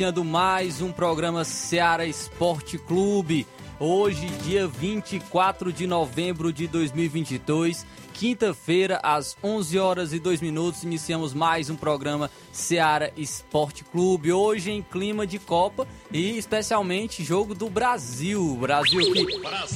Iniciando mais um programa Seara Esporte Clube. Hoje, dia 24 de novembro de 2022, quinta-feira, às 11 horas e 2 minutos, iniciamos mais um programa Seara Esporte Clube. Hoje em clima de Copa e especialmente jogo do Brasil. Brasil que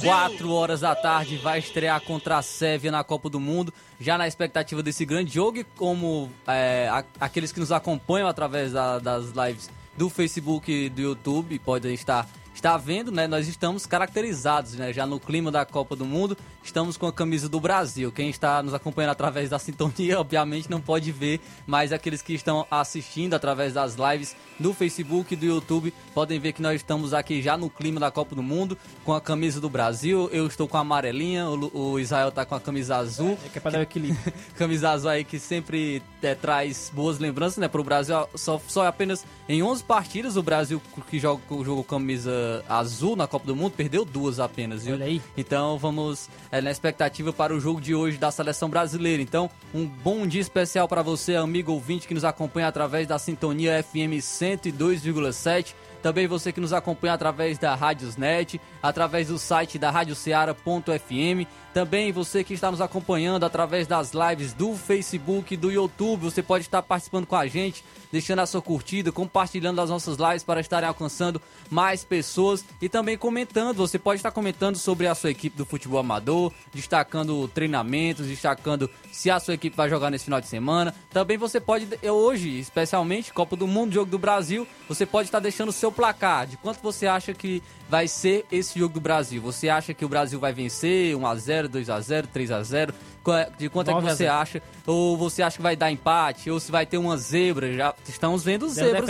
4 horas da tarde vai estrear contra a Sérvia na Copa do Mundo. Já na expectativa desse grande jogo e como é, aqueles que nos acompanham através da- das lives do Facebook e do YouTube. Podem estar está vendo, né? Nós estamos caracterizados, né? Já no clima da Copa do Mundo, estamos com a camisa do Brasil. Quem está nos acompanhando através da sintonia, obviamente não pode ver, mas aqueles que estão assistindo através das lives do Facebook e do YouTube podem ver que nós estamos aqui já no clima da Copa do Mundo com a camisa do Brasil. Eu estou com a amarelinha, o, o Israel está com a camisa azul. É que é pra dar o equilíbrio. camisa azul aí que sempre é, traz boas lembranças, né, pro Brasil. Só, só apenas em 11 partidas o Brasil que joga, jogou camisa azul na Copa do Mundo perdeu duas apenas, viu? Olha aí. Então vamos é, na expectativa para o jogo de hoje da seleção brasileira. Então, um bom dia especial para você, amigo ouvinte que nos acompanha através da sintonia FM 102,7. Também você que nos acompanha através da Rádiosnet, através do site da radioceara.fm. Também você que está nos acompanhando através das lives do Facebook do YouTube. Você pode estar participando com a gente, deixando a sua curtida, compartilhando as nossas lives para estarem alcançando mais pessoas e também comentando. Você pode estar comentando sobre a sua equipe do futebol amador, destacando treinamentos, destacando se a sua equipe vai jogar nesse final de semana. Também você pode, hoje, especialmente Copa do Mundo, Jogo do Brasil, você pode estar deixando o seu placar de quanto você acha que vai ser esse jogo do Brasil. Você acha que o Brasil vai vencer 1 a 0, 2 a 0, 3 a 0? Qua- De quanto é que 9 a você 0. acha? Ou você acha que vai dar empate? Ou se vai ter uma zebra? Já estamos vendo zebras.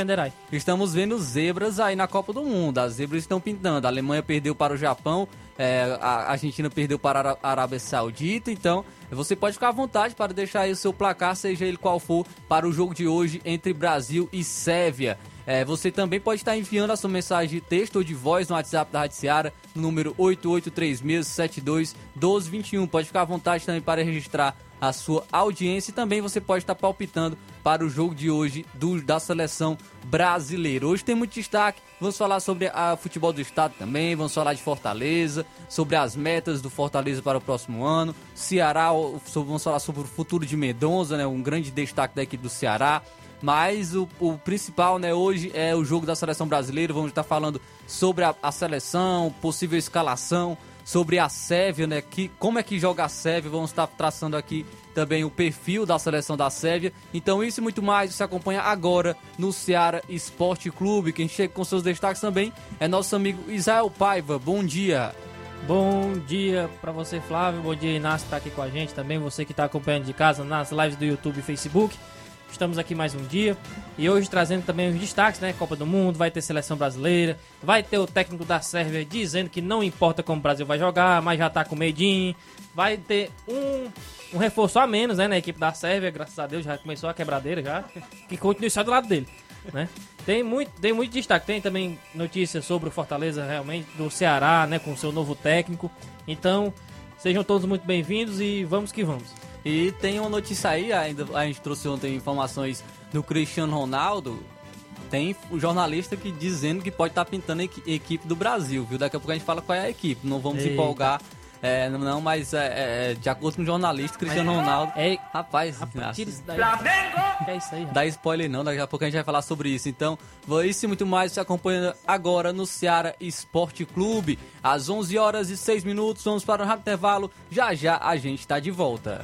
Estamos vendo zebras aí na Copa do Mundo. As zebras estão pintando. A Alemanha perdeu para o Japão, é, a Argentina perdeu para a Arábia Saudita. Então, você pode ficar à vontade para deixar aí o seu placar, seja ele qual for, para o jogo de hoje entre Brasil e Sérvia. É, você também pode estar enviando a sua mensagem de texto ou de voz no WhatsApp da Rádio Seara, no número 8836721221. Pode ficar à vontade também para registrar a sua audiência e também você pode estar palpitando para o jogo de hoje do- da seleção brasileira. Hoje tem muito destaque, vamos falar sobre o futebol do estado também, vamos falar de Fortaleza, sobre as metas do Fortaleza para o próximo ano, Ceará, vamos falar sobre o futuro de Mendonça, né, um grande destaque da equipe do Ceará. Mas o, o principal, né, hoje é o jogo da seleção brasileira. Vamos estar falando sobre a, a seleção, possível escalação, sobre a Sérvia, né? Que, como é que joga a Sérvia? Vamos estar traçando aqui também o perfil da seleção da Sérvia. Então, isso e muito mais você acompanha agora no Ceará Esporte Clube. Quem chega com seus destaques também é nosso amigo Israel Paiva. Bom dia. Bom dia pra você, Flávio. Bom dia, Inácio, que tá aqui com a gente também. Você que tá acompanhando de casa nas lives do YouTube e Facebook. Estamos aqui mais um dia. E hoje trazendo também os destaques, né? Copa do Mundo, vai ter seleção brasileira, vai ter o técnico da Sérvia dizendo que não importa como o Brasil vai jogar, mas já tá com medinho. Vai ter um, um reforço a menos, né? Na equipe da Sérvia, graças a Deus, já começou a quebradeira já. Que continue só do lado dele, né? Tem muito, tem muito destaque. Tem também notícias sobre o Fortaleza, realmente, do Ceará, né? Com seu novo técnico. Então, sejam todos muito bem-vindos e vamos que vamos. E tem uma notícia aí, ainda a gente trouxe ontem informações do Cristiano Ronaldo. Tem o jornalista que dizendo que pode estar pintando a equi- equipe do Brasil, viu? Daqui a pouco a gente fala qual é a equipe. Não vamos Eita. empolgar É, não, mas é, é, de acordo com o jornalista Cristiano Ronaldo. É, Rapaz, rapaz, tira isso daí. Que é isso aí, rapaz? dá spoiler não, daqui a pouco a gente vai falar sobre isso. Então, isso e muito mais você acompanha agora no Ceará Esporte Clube. Às 11 horas e 6 minutos, vamos para o rápido intervalo. Já já a gente está de volta.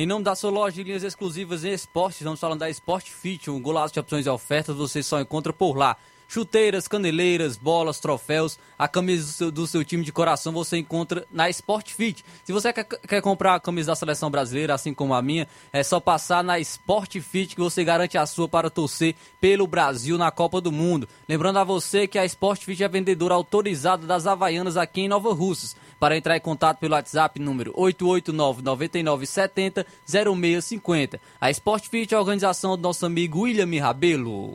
Em nome da sua loja de linhas exclusivas em esportes, estamos falando da Sport Fit, um golaço de opções e ofertas, você só encontra por lá. Chuteiras, caneleiras, bolas, troféus, a camisa do seu, do seu time de coração você encontra na Sport Fit. Se você quer, quer comprar a camisa da seleção brasileira, assim como a minha, é só passar na Sport Fit que você garante a sua para torcer pelo Brasil na Copa do Mundo. Lembrando a você que a Sport Fit é vendedora autorizada das Havaianas aqui em Nova Russas. Para entrar em contato pelo WhatsApp número 889-9970-0650. A Sport Fit é a organização do nosso amigo William Rabelo.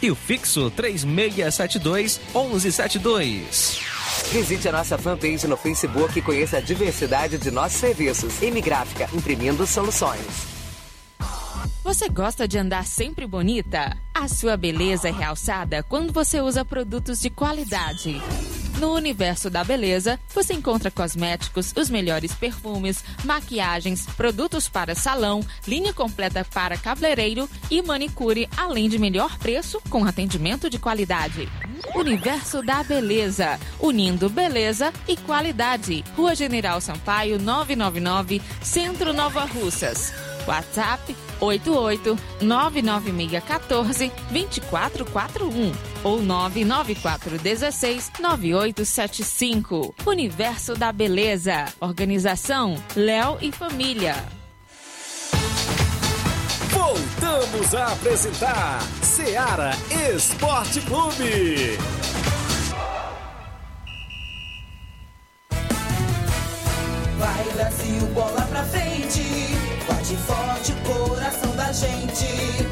E o fixo 3672 1172. Visite a nossa fanpage no Facebook e conheça a diversidade de nossos serviços. M Gráfica, imprimindo soluções. Você gosta de andar sempre bonita? A sua beleza é realçada quando você usa produtos de qualidade. No universo da beleza, você encontra cosméticos, os melhores perfumes, maquiagens, produtos para salão, linha completa para cabeleireiro e manicure, além de melhor preço com atendimento de qualidade. Universo da Beleza, unindo beleza e qualidade. Rua General Sampaio, 999, Centro Nova Russas. WhatsApp 88 996 14 2441 ou 994 16 9875. Universo da Beleza. Organização Léo e Família. Voltamos a apresentar Seara Esporte Clube. 100 gente.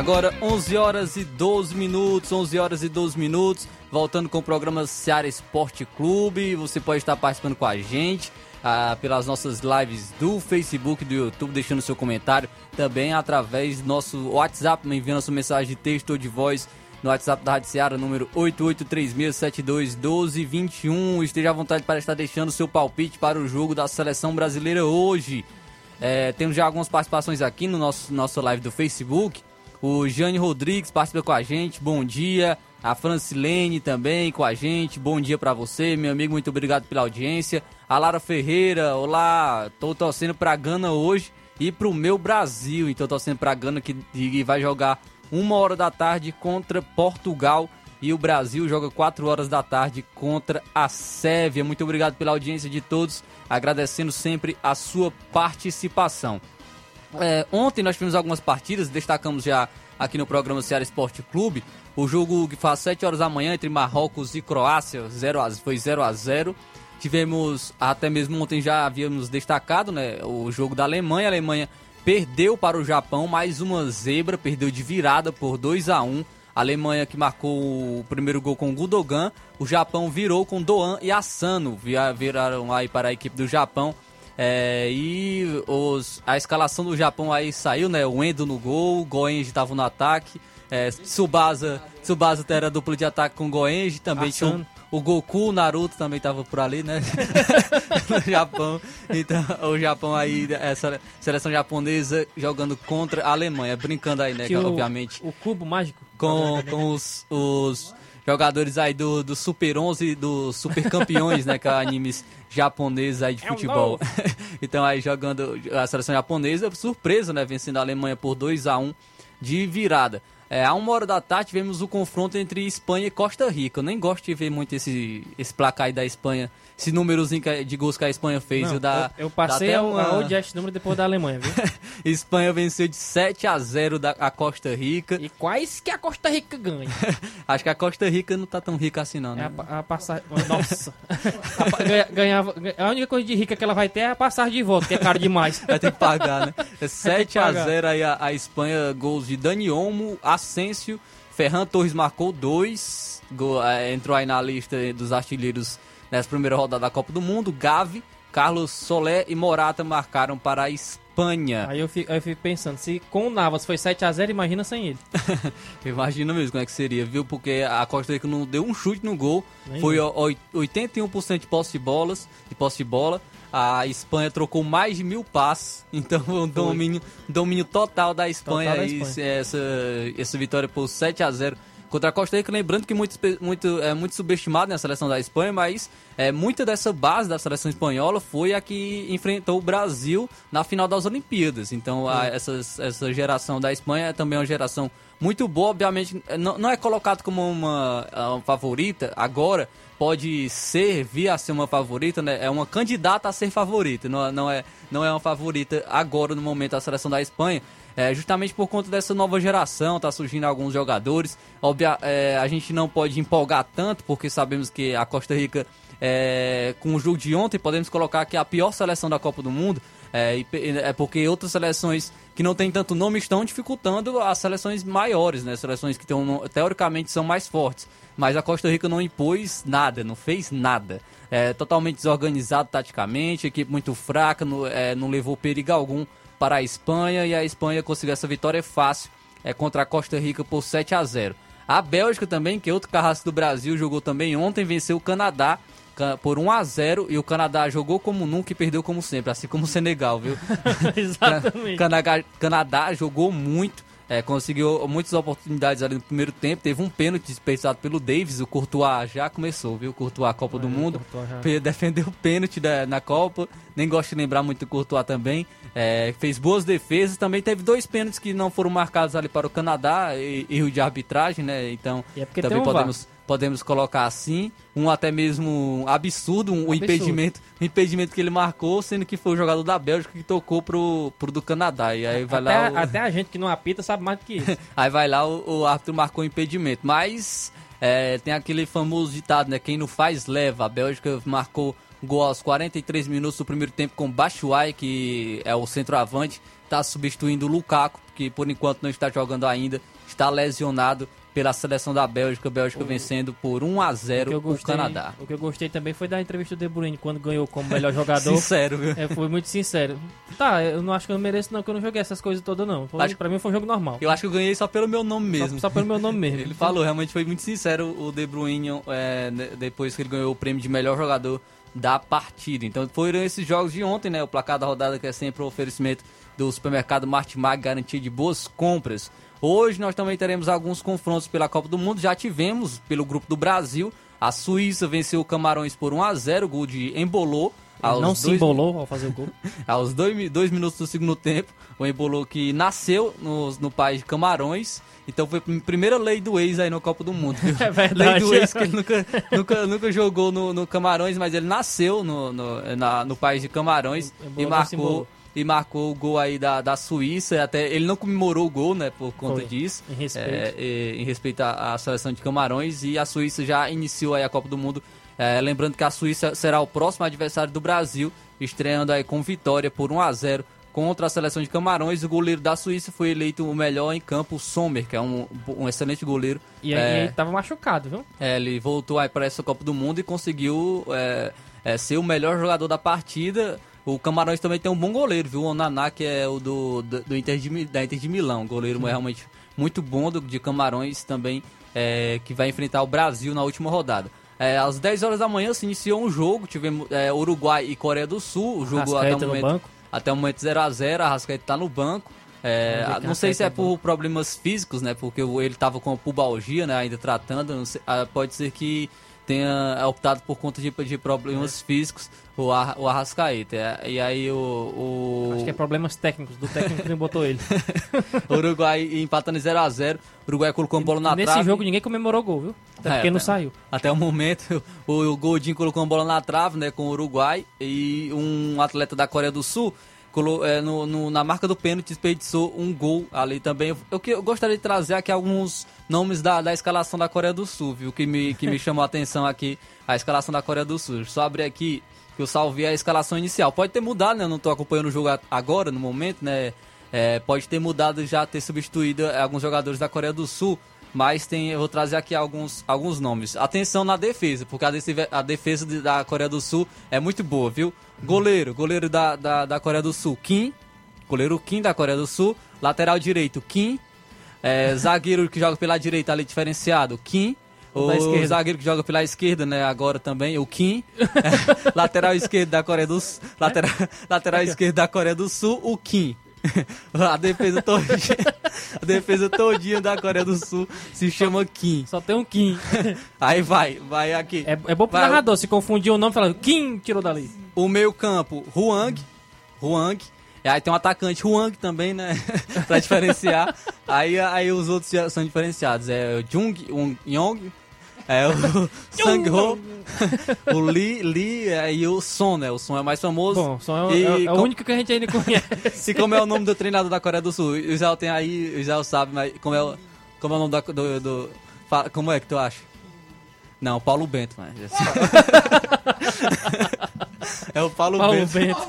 Agora 11 horas e 12 minutos, 11 horas e 12 minutos, voltando com o programa Seara Esporte Clube. Você pode estar participando com a gente ah, pelas nossas lives do Facebook, do YouTube, deixando seu comentário, também através do nosso WhatsApp, enviando sua mensagem de texto ou de voz no WhatsApp da Rádio Seara, número 8836721221. Esteja à vontade para estar deixando seu palpite para o jogo da seleção brasileira hoje. É, temos já algumas participações aqui no nosso, nosso live do Facebook. O Jane Rodrigues participa com a gente, bom dia. A Francilene também com a gente, bom dia para você, meu amigo, muito obrigado pela audiência. A Lara Ferreira, olá, tô torcendo pra Gana hoje e pro meu Brasil, então torcendo pra Gana que, vai jogar uma hora da tarde contra Portugal e o Brasil joga 4 horas da tarde contra a Sérvia. Muito obrigado pela audiência de todos, agradecendo sempre a sua participação. É, ontem nós tivemos algumas partidas, destacamos já aqui no programa Ceará Esporte Clube. O jogo que faz 7 horas da manhã entre Marrocos e Croácia 0 a, foi 0 a 0 Tivemos, até mesmo ontem já havíamos destacado, né, o jogo da Alemanha. A Alemanha perdeu para o Japão, mais uma zebra, perdeu de virada por 2 a 1 a Alemanha que marcou o primeiro gol com o Gudogan, o Japão virou com Doan e Asano, viraram aí para a equipe do Japão. É, e os, a escalação do Japão aí saiu, né? O Endo no gol, o Goenji estava no ataque, é, Tsubasa, Tsubasa era duplo de ataque com o Goenji, também tinha o, o Goku, o Naruto também estava por ali, né? no Japão. Então, o Japão aí, essa seleção japonesa jogando contra a Alemanha, brincando aí, né? Que obviamente. O, o cubo mágico. Com, com os, os jogadores aí do, do Super 11, dos Super Campeões, né? Que é animes japoneses aí de futebol. então aí jogando a seleção japonesa, surpresa, né? Vencendo a Alemanha por 2 a 1 de virada. É, a uma hora da tarde tivemos o confronto entre Espanha e Costa Rica. Eu nem gosto de ver muito esse, esse placar aí da Espanha esse númerozinho de gols que a Espanha fez. Não, da, eu, eu passei a, uma... a odiar esse número depois da Alemanha, viu? Espanha venceu de 7 a 0 da, a Costa Rica. E quais que a Costa Rica ganha? Acho que a Costa Rica não tá tão rica assim não, né? É a, a passagem... Nossa! a, ganhava, a única coisa de rica que ela vai ter é a passagem de volta, que é caro demais. vai ter que pagar, né? É 7 a 0 aí a, a, Espanha, gols de Dani Olmo, Asensio, Ferran Torres marcou dois, gol, é, entrou aí na lista dos artilheiros Nessa primeira rodada da Copa do Mundo, Gavi, Carlos Solé e Morata marcaram para a Espanha. Aí eu fico, eu fico pensando, se com o Navas foi 7 a 0 imagina sem ele. imagina mesmo como é que seria, viu? Porque a Costa Rica não deu um chute no gol. Nem foi 81% de posse de bolas, de posse de bola. A Espanha trocou mais de mil passes, então um domínio, domínio total da Espanha, total da Espanha. essa, essa vitória por 7 a 0 contra a Costa Rica, lembrando que muito, muito, é muito subestimado na seleção da Espanha, mas é, muita dessa base da seleção espanhola foi a que enfrentou o Brasil na final das Olimpíadas. Então, a, essa, essa geração da Espanha é também uma geração muito boa, obviamente, não, não é colocado como uma, uma favorita agora, pode ser, vir a ser uma favorita, né? É uma candidata a ser favorita, não, não, é, não é uma favorita agora no momento da seleção da Espanha. É, justamente por conta dessa nova geração, tá surgindo alguns jogadores. Obvia, é, a gente não pode empolgar tanto, porque sabemos que a Costa Rica, é, com o jogo de ontem, podemos colocar que é a pior seleção da Copa do Mundo. É, é porque outras seleções que não têm tanto nome estão dificultando as seleções maiores, né? Seleções que tão, teoricamente são mais fortes. Mas a Costa Rica não impôs nada, não fez nada. É totalmente desorganizado taticamente, equipe muito fraca, não, é, não levou perigo algum para a Espanha e a Espanha conseguiu essa vitória fácil é, contra a Costa Rica por 7 a 0. A Bélgica também, que é outro carrasco do Brasil, jogou também ontem, venceu o Canadá por 1 a 0 e o Canadá jogou como nunca e perdeu como sempre, assim como o Senegal, viu? Exatamente. Canadá, Canadá jogou muito, é, conseguiu muitas oportunidades ali no primeiro tempo. Teve um pênalti desperdiçado pelo Davis. O Courtois já começou, viu? O Courtois, a Copa é, do Mundo. Defendeu o pênalti da, na Copa. Nem gosto de lembrar muito do Courtois também. É, fez boas defesas. Também teve dois pênaltis que não foram marcados ali para o Canadá. Erro de arbitragem, né? Então, é também um podemos. VAR podemos colocar assim, um até mesmo absurdo, um, absurdo. impedimento, um impedimento que ele marcou, sendo que foi o jogador da Bélgica que tocou pro, pro do Canadá. E aí vai até, lá. O... Até a gente que não apita sabe mais do que isso. aí vai lá, o, o árbitro marcou o impedimento. Mas é, tem aquele famoso ditado, né? Quem não faz, leva. A Bélgica marcou Gol aos 43 minutos do primeiro tempo com Batshuayi, que é o centroavante, está substituindo o Lukaku, que por enquanto não está jogando ainda, está lesionado pela seleção da Bélgica, a Bélgica vencendo por 1 a 0 o, gostei, Canadá. O que eu gostei também foi da entrevista do De Bruyne quando ganhou como melhor jogador. Sincero, viu? É, foi muito sincero. Tá, eu não acho que eu mereço não, que eu não joguei essas coisas todas não. Foi, Acho- Pra mim foi um jogo normal. Eu acho que eu ganhei só pelo meu nome Só- mesmo. Só, pelo meu nome mesmo. Ele falou, realmente foi muito sincero o De Bruyne é, depois que ele ganhou o prêmio de melhor jogador da partida. Então foram esses jogos de ontem, né? O placar da rodada que é sempre o oferecimento do supermercado Martimag, garantia de boas compras. Hoje nós também teremos alguns confrontos pela Copa do Mundo. Já tivemos pelo grupo do Brasil. A Suíça venceu o Camarões por 1 a 0 gol de Embolou. Ele não se embolou ao fazer o gol. Aos dois, dois minutos do segundo tempo, o Embolou que nasceu no, no país de Camarões. Então foi a primeira lei do ex aí na Copa do Mundo. viu? É verdade. Lei do ex que ele nunca, nunca, nunca jogou no, no Camarões, mas ele nasceu no, no, na- no país de Camarões e marcou. E marcou o gol aí da, da Suíça. Até ele não comemorou o gol, né, por conta Foi. disso. Em respeito. É, e- em respeito à, à seleção de Camarões e a Suíça já iniciou aí a Copa do Mundo. É, lembrando que a Suíça será o próximo adversário do Brasil, estreando aí com vitória por 1 a 0 contra a seleção de Camarões. O goleiro da Suíça foi eleito o melhor em campo, o Sommer, que é um, um excelente goleiro. E aí É, ele tava machucado, viu? é, ele voltou aí para essa Copa do Mundo e conseguiu é, é, ser o melhor jogador da partida. O Camarões também tem um bom goleiro, viu? O Onaná, que é o do, do, do Inter de, da Inter de Milão. Goleiro realmente muito bom do, de Camarões também, é, que vai enfrentar o Brasil na última rodada. É, às 10 horas da manhã se iniciou um jogo, tivemos é, Uruguai e Coreia do Sul. O jogo até o momento, até o momento 0x0, a Rascaeta tá no banco. É, que não sei se é é por problemas físicos, né? Porque ele tava com a pubalgia, né? Ainda tratando. não sei- ah, pode ser que tenha optado por conta de, de É. problemas físicos o, Ar, o Arrascaeta. E aí o, o, Acho que é problemas técnicos, do técnico que não botou ele. o Uruguai empatando em 0x0. O Uruguai colocou uma bola na Nesse trave. jogo ninguém comemorou o gol, viu? Até É, porque não saiu. Até o momento, o, o Goldinho colocou uma bola na trave, né, com o Uruguai, e um atleta da Coreia do Sul colo, é, no, no- na marca do pênalti desperdiçou um gol ali também. Eu, eu gostaria de trazer aqui alguns nomes da, da escalação da Coreia do Sul, viu, que me, que me chamou a atenção aqui, a escalação da Coreia do Sul. Só abrir aqui que eu salvei a escalação inicial. Pode ter mudado, né, eu não tô acompanhando o jogo agora, no momento, né, é, pode ter mudado já, ter substituído é, alguns jogadores da Coreia do Sul, mas tem, eu vou trazer aqui alguns, alguns nomes. Atenção na defesa, porque a defesa, a defesa de- da Coreia do Sul é muito boa, viu? Goleiro, goleiro da, da, da Coreia do Sul, Kim. Goleiro Kim da Coreia do Sul. Lateral direito, Kim. É, zagueiro que joga pela direita ali diferenciado, Kim. O da O esquerda. zagueiro que joga pela esquerda, né, agora também, o Kim. É, lateral esquerdo da Coreia do Sul. Lateral, lateral esquerdo da Coreia do Sul, o Kim. A defesa todinha, a defesa todinha da Coreia do Sul se chama Kim. Só tem um Kim. Aí vai, vai aqui. É, é bom pro Vai, narrador se confundir o nome falando Kim tirou dali. O meio campo, Huang. Huang. E aí tem um atacante, Huang também, né? pra diferenciar. Aí, aí os outros são diferenciados. É Jung um, Yong, é o Sang Ho, o Lee, Lee é, e o Son, né? O Son é o mais famoso. Bom, só é, o- E é- é o com- único que a gente ainda conhece. E como é o nome do treinador da Coreia do Sul? O Israel tem aí, o Israel sabe, mas como é o, como é o nome da, do, do- Como é que tu acha? Não, Paulo Bento, mas. é o Paulo, Paulo Bento. Bento.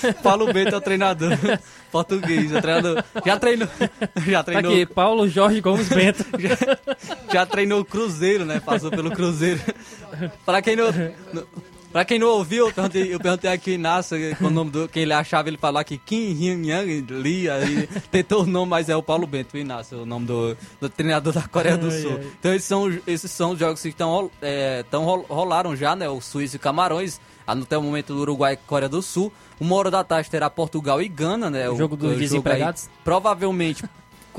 Paulo Bento é o treinador português, é o treinador. Já treinou. Já Tá treinou. aqui, Paulo Jorge Gomes Bento. já treinou o Cruzeiro, né? Passou pelo Cruzeiro. Pra quem não. não- Pra quem não ouviu, eu perguntei, eu perguntei aqui Inácio o nome do. Quem ele achava, ele falar que Kim Hyun Yang Lee, aí tentou o nome, mas é o Paulo Bento, o Inácio, o nome do, do treinador da Coreia do Sul. ai. Então esses são, esses são os jogos que estão, é, tão, rol- rolaram já, né? O Suíça e Camarões, até o momento do Uruguai e Coreia do Sul. Uma hora da tarde terá Portugal e Gana, né? O jogo dos aí, desempregados. provavelmente.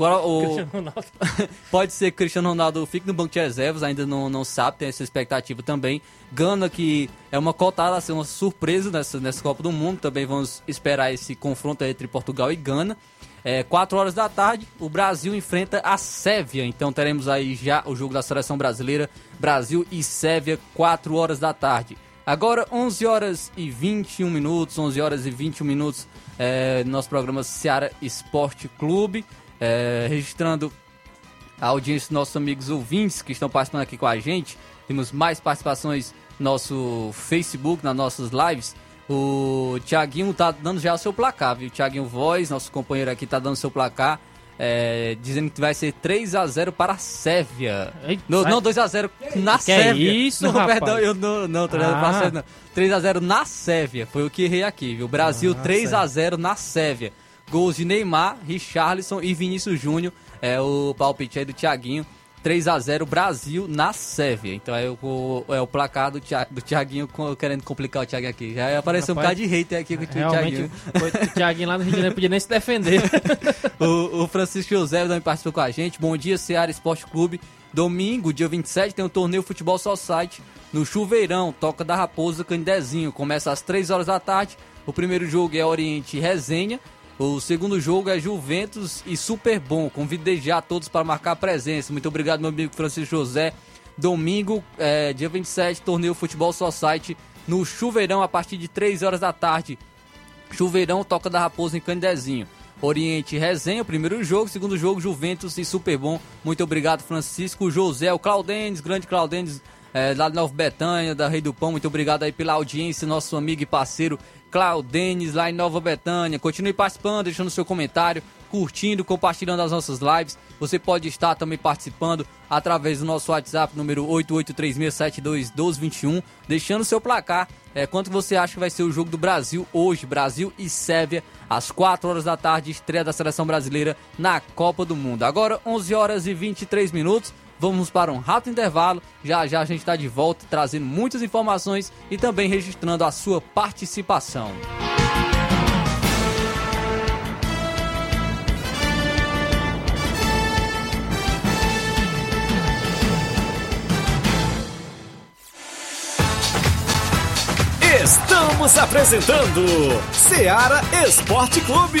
Qual- o. Pode ser que Cristiano Ronaldo fique no banco de reservas, ainda não, não sabe, tem essa expectativa também. Gana, que é uma cotada a ser uma surpresa nessa, nessa Copa do Mundo, também vamos esperar esse confronto entre Portugal e Gana. É, 4 horas da tarde, o Brasil enfrenta a Sérvia, então teremos aí já o jogo da seleção brasileira, Brasil e Sérvia, 4 horas da tarde. Agora, 11 horas e 21 minutos, 11 horas e 21 minutos, é, nosso programa Seara Esporte Clube, é, registrando a audiência dos nossos amigos ouvintes que estão participando aqui com a gente. Temos mais participações nosso Facebook, nas nossas lives. O Thiaguinho tá dando já o seu placar, viu? O Thiaguinho Voz, nosso companheiro aqui, tá dando o seu placar. é, dizendo que vai ser 3 a 0 para a Sérvia. Ei, não, vai- não, 2 a 0 na Que é Sérvia. isso, não, rapaz? perdão, eu não, não, 3 a 0 para a Ah. Sérvia, não. 3 a 0 na Sérvia. Foi o que errei aqui, viu? Brasil Ah, 3 a 0 na Sérvia. Gols de Neymar, Richarlison e Vinícius Júnior. É o palpite aí do Thiaguinho. 3 a 0 Brasil na Sérvia. Então é o, é o placar do, Thia- do Thiaguinho querendo complicar o Thiaguinho aqui. Já apareceu um Rapaz, bocado de hater aqui com o Thiaguinho. o Thiaguinho lá no Rio de Janeiro podia nem se defender. O, o Francisco José também participou com a gente. Bom dia, Seara Esporte Clube. Domingo, dia 27, tem o torneio Futebol Society no Chuveirão, Toca da Raposa, Candezinho. Começa às 3 horas da tarde. O primeiro jogo é Oriente Resenha. O segundo jogo é Juventus e Super Bom. Convido já todos para marcar presença. Muito obrigado, meu amigo Francisco José. Domingo, é, dia 27, torneio Futebol Society no Chuveirão a partir de 3 horas da tarde. Chuveirão, Toca da Raposa em Candezinho. Oriente Resenha, primeiro jogo, segundo jogo, Juventus e Super Bom. Muito obrigado, Francisco José, o Claudenes, grande Claudenes, é, lá de Nova Betânia, da Rei do Pão. Muito obrigado aí pela audiência, nosso amigo e parceiro Claudenes, lá em Nova Betânia. Continue participando, deixando seu comentário, curtindo, compartilhando as nossas lives. Você pode estar também participando através do nosso WhatsApp, número 8836721221, deixando seu placar. É, quanto você acha que vai ser o jogo do Brasil hoje? Brasil e Sérvia, às 4 horas da tarde, estreia da seleção brasileira na Copa do Mundo. Agora, 11 horas e 23 minutos. Vamos para um rápido intervalo. Já já a gente está de volta trazendo muitas informações e também registrando a sua participação. Estamos apresentando Seara Esporte Clube.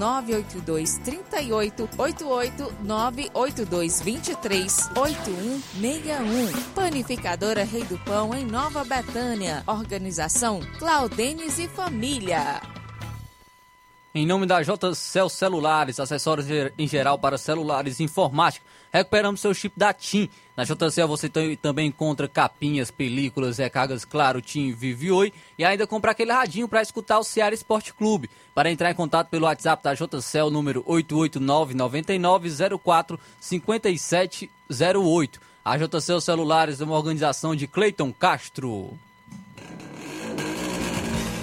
982 38 88 982 23 8161. Panificadora Rei do Pão, em Nova Betânia. Organização Claudenes e Família. Em nome da JCL Celulares, acessórios em geral para celulares e informática, recuperamos seu chip da TIM. Na JCL você também encontra capinhas, películas, recargas Claro, TIM, Vive Oi e ainda compra aquele radinho para escutar o Ceará Esporte Clube. Para entrar em contato pelo WhatsApp da JCL, número 889-9904-5708. A JCL Celulares é uma organização de Cleiton Castro.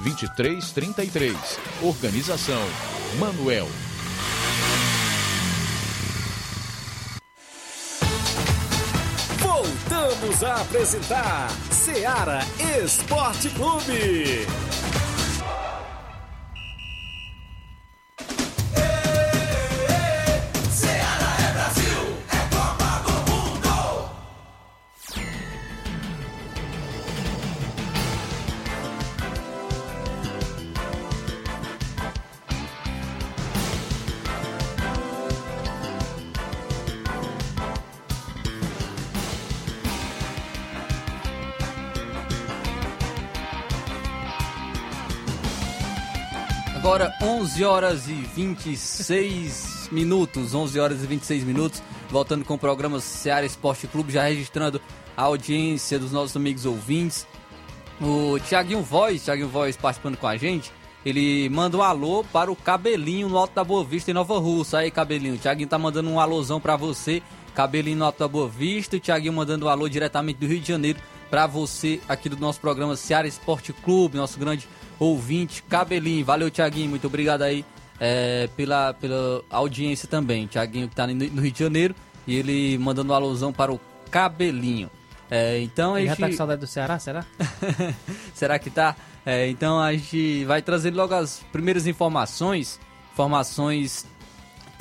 2333. Organização Manuel. Voltamos a apresentar Seara Esporte Clube. 11 horas e 26 minutos, 11 horas e 26 minutos, voltando com o programa Seara Esporte Clube, já registrando a audiência dos nossos amigos ouvintes. O Thiaguinho Voz, Thiaguinho Voz participando com a gente, Ele manda um alô para o Cabelinho no Alto da Boa Vista em Nova Russa. Aí, Cabelinho, o Thiaguinho tá mandando um alôzão para você. Cabelinho no Boa Vista. O Thiaguinho mandando um alô diretamente do Rio de Janeiro para você aqui do nosso programa Seara Esporte Clube, nosso grande ouvinte, Cabelinho. Valeu, Thiaguinho. Muito obrigado aí é, pela, pela audiência também. Thiaguinho que tá no no Rio de Janeiro e ele mandando um alôzão para o Cabelinho. É, então a Ele já gente... tá com saudade do Ceará, será? Será que tá? É, então a gente vai trazer logo as primeiras informações. Informações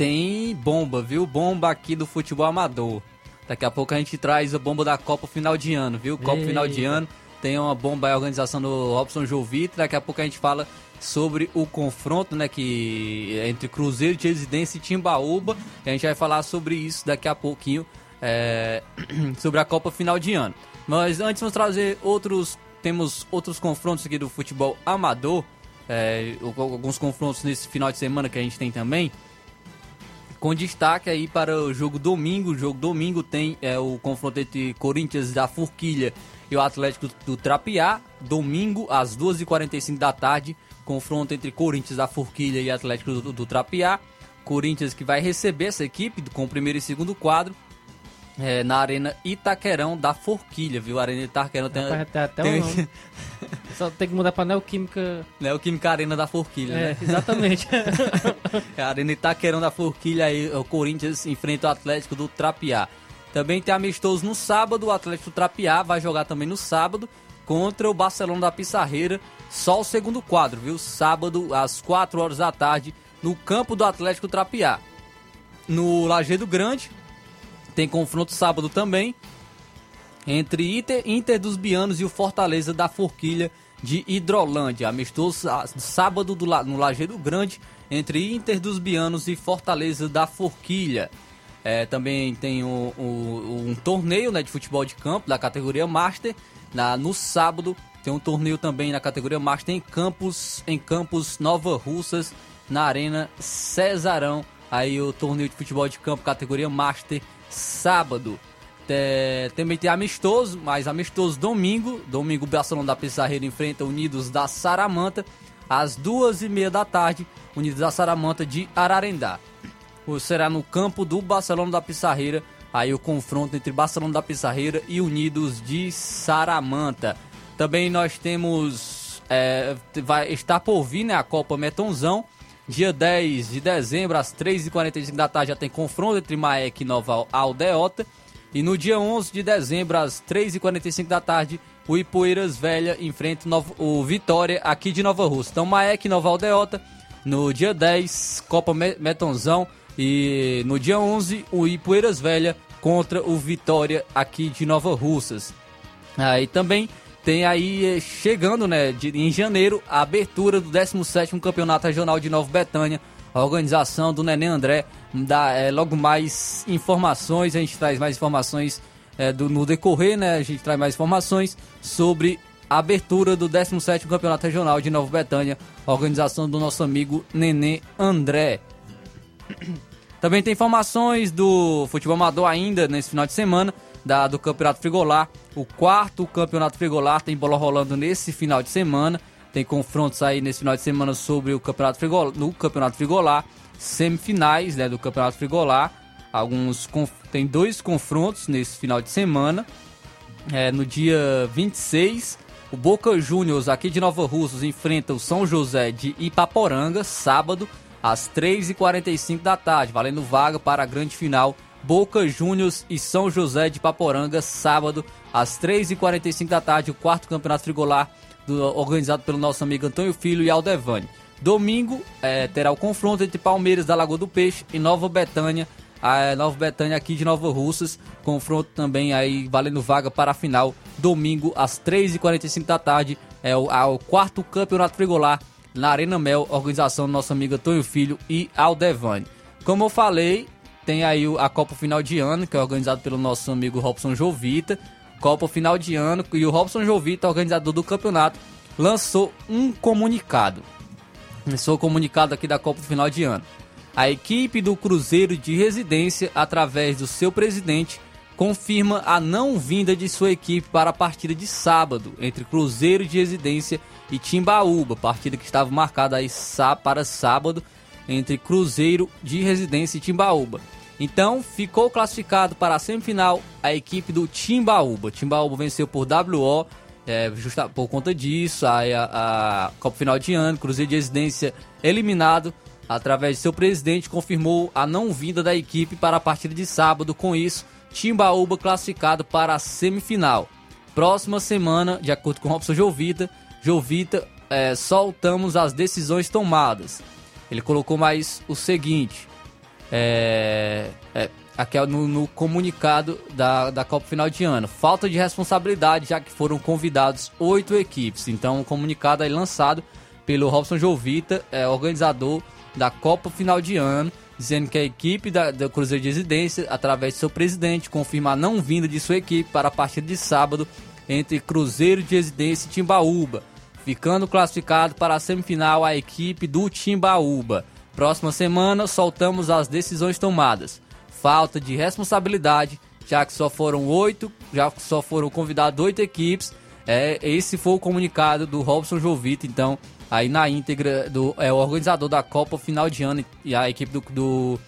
tem bomba, viu? Bomba aqui do futebol amador. Daqui a pouco a gente traz a bomba da Copa final de ano, viu? Copa final de ano. Tem uma bomba aí, a organização do Robson Jovita. Daqui a pouco a gente fala sobre o confronto, né? Que é entre Cruzeiro de Residência e Timbaúba. E a gente vai falar sobre isso daqui a pouquinho. é, sobre a Copa final de ano. Mas antes vamos trazer outros. Temos outros confrontos aqui do futebol amador. é, alguns confrontos nesse final de semana que a gente tem também. Com destaque aí para o jogo domingo. O jogo domingo tem é, o confronto entre Corinthians da Forquilha e o Atlético do Trapiá. Domingo, às 2h45 da tarde. Confronto entre Corinthians da Forquilha e Atlético do, do Trapiá. Corinthians que vai receber essa equipe com o primeiro e segundo quadro. É, na Arena Itaquerão da Forquilha, viu? A Arena Itaquerão tem, Rapaz, tem até tem- um. Só tem que mudar pra Neoquímica. né, o Química Arena da Forquilha, É, né? exatamente. É a Arena Itaquerão da Forquilha aí, o Corinthians enfrenta o Atlético do Trapiá. Também tem amistoso no sábado, o Atlético do Trapiá vai jogar também no sábado contra o Barcelona da Pissarreira, só o segundo quadro, viu? Sábado às 4 horas da tarde, no campo do Atlético Trapiá. No Lajeado Grande, tem confronto sábado também, entre Inter, Inter dos Bianos e o Fortaleza da Forquilha de Hidrolândia. Amistoso sá- sábado do, no Lajeado Grande entre Inter dos Bianos e Fortaleza da Forquilha. É, também tem o- o- um torneio né, de futebol de campo da categoria Master. Na, no sábado tem um torneio também na categoria Master em Campos, em Campos Nova Russas, na Arena Cesarão. Aí o torneio de futebol de campo categoria Master, sábado. É, também tem amistoso, mas amistoso domingo. Domingo o Barcelona da Pissarreira enfrenta Unidos da Saramanta. Às duas e meia da tarde, Unidos da Saramanta de Ararendá. Será no campo do Barcelona da Pissarreira. Aí o confronto entre Barcelona da Pissarreira e Unidos de Saramanta. Também nós temos. é, vai estar por vir né, a Copa Metonzão. Dia 10 de dezembro, às 3h45 da tarde, já tem confronto entre Maek e Nova Aldeota. E no dia 11 de dezembro, às 3h45 da tarde, o Ipueiras Velha enfrenta o Vitória aqui de Nova Rússia. Então, Maek e Nova Aldeota. No dia 10, Copa Me- Metonzão. E no dia 11, o Ipueiras Velha contra o Vitória aqui de Nova Russas. Aí também tem aí eh, chegando, né, de- em janeiro, a abertura do 17º Campeonato Regional de Nova Betânia, a organização do Nenê André, dá eh, logo mais informações, a gente traz mais informações eh, do, no decorrer, né, a gente traz mais informações sobre a abertura do 17º Campeonato Regional de Nova Betânia, organização do nosso amigo Nenê André. Também tem informações do futebol amador ainda nesse final de semana, da, do Campeonato Frigolar. O quarto Campeonato Frigolar tem bola rolando nesse final de semana. Tem confrontos aí nesse final de semana sobre o Campeonato Frigolar, no Campeonato Frigolar. Semifinais né, do Campeonato Frigolar. Alguns tem dois confrontos nesse final de semana. É, no dia 26, o Boca Juniors aqui de Nova Russas enfrenta o São José de Ipaporanga, sábado, às 3h45 da tarde, valendo vaga para a grande final. Boca Juniors e São José de Ipaporanga, sábado, às 3h45 da tarde, o quarto campeonato frigolar do- organizado pelo nosso amigo Antônio Filho e Aldevani. Domingo eh, terá o confronto entre Palmeiras da Lagoa do Peixe e Nova Betânia, a Nova Betânia aqui de Nova Russas. Confronto também aí valendo vaga para a final, domingo às 3h45 da tarde. É o quarto campeonato frigolar na Arena Mel, organização do nosso amigo Antônio Filho e Aldevani. Como eu falei, tem aí a Copa Final de Ano, que é organizado pelo nosso amigo Robson Jovita. Copa Final de Ano, e o Robson Jovita, organizador do campeonato, lançou um comunicado. Lançou o comunicado aqui da Copa Final de Ano. A equipe do Cruzeiro de Residência, através do seu presidente, confirma a não vinda de sua equipe para a partida de sábado entre Cruzeiro de Residência e Timbaúba, partida que estava marcada aí para sábado entre Cruzeiro de Residência e Timbaúba. Então, ficou classificado para a semifinal a equipe do Timbaúba. Timbaúba venceu por WO, é, justa, por conta disso, a, a, a Copa Final de Ano, Cruzeiro de Residência eliminado, através de seu presidente, confirmou a não vinda da equipe para a partida de sábado. Com isso, Timbaúba classificado para a semifinal. Próxima semana, de acordo com Robson Jovita, Jovita é, soltamos as decisões tomadas. Ele colocou mais o seguinte: é, é, aqui é no, no, comunicado da, da Copa Final de Ano. Falta de responsabilidade, já que foram convidados oito equipes. Então, o um comunicado aí lançado pelo Robson Jovita, é, organizador da Copa Final de Ano, dizendo que a equipe da, da Cruzeiro de Residência, através de seu presidente, confirma a não vinda de sua equipe para a partida de sábado entre Cruzeiro de Residência e Timbaúba, ficando classificado para a semifinal a equipe do Timbaúba. Próxima semana soltamos as decisões tomadas. Falta de responsabilidade, já que só foram oito, já que só foram convidados oito equipes. É, esse foi o comunicado do Robson Jovita, então aí na íntegra do é, o organizador da Copa final de ano e a equipe do, do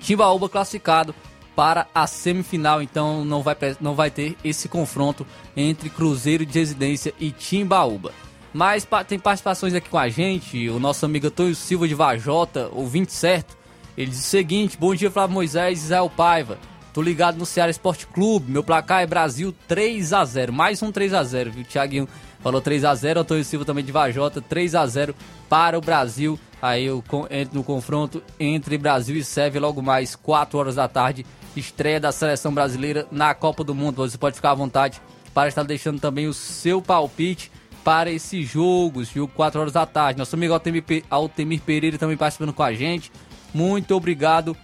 Timbaúba classificado para a semifinal, então não vai, não vai ter esse confronto entre Cruzeiro de Residência e Timbaúba. Mas tem participações aqui com a gente, o nosso amigo Antônio Silva de Vajota, ouvinte certo. Ele diz o seguinte: Bom dia, Flávio Moisés e Israel Paiva. Tô ligado no Ceará Esporte Clube. Meu placar é Brasil 3 a 0 Mais um 3 a 0 viu? Thiaguinho falou 3 a 0 Antônio Silva também de Vajota, 3 a 0 para o Brasil. Aí eu entro no confronto entre Brasil e Sérvia logo mais 4 horas da tarde. Estreia da seleção brasileira na Copa do Mundo. Você pode ficar à vontade para estar deixando também o seu palpite para esse jogo, jogo 4 horas da tarde. Nosso amigo Altemir, Altemir Pereira também participando com a gente. Muito obrigado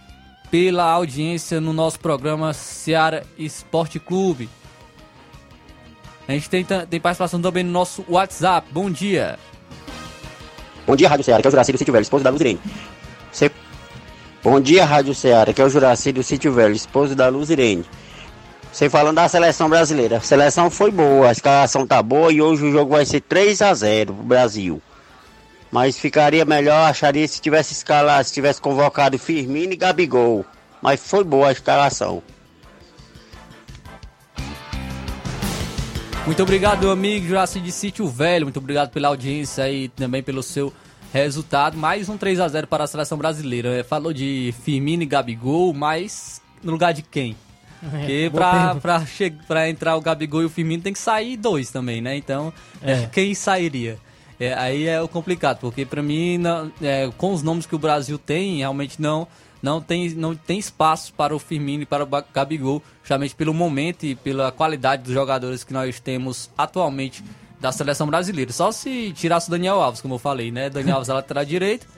pela audiência no nosso programa Seara Esporte Clube. A gente tem, tem participação também no nosso WhatsApp. Bom dia. Bom dia, Rádio Seara, que é o Juraci do Sítio Velho, esposo da Luz Irene. Você... Bom dia, Rádio Seara, que é o Juraci do Sítio Velho, esposo da Luz Irene. Você falando da seleção brasileira. A seleção foi boa, a escalação tá boa e hoje o jogo vai ser 3 a 0 pro Brasil. Mas ficaria melhor, acharia se tivesse escalado, se tivesse convocado Firmino e Gabigol. Mas foi boa a escalação. Muito obrigado, meu amigo Juraci de Sítio Velho. Muito obrigado pela audiência e também pelo seu resultado. Mais um 3 a 0 para a seleção brasileira. É, falou de Firmino e Gabigol, mas no lugar de quem? Porque é, pra, pra, pra, entrar o Gabigol e o Firmino tem que sair dois também, né? Então, é. quem sairia? É, aí é o complicado, porque para mim, não, é, com os nomes que o Brasil tem, realmente não, não, tem, não tem espaço para o Firmino e para o Gabigol, justamente pelo momento e pela qualidade dos jogadores que nós temos atualmente da seleção brasileira. Só se tirasse o Daniel Alves, como eu falei, né? Daniel Alves é lateral direito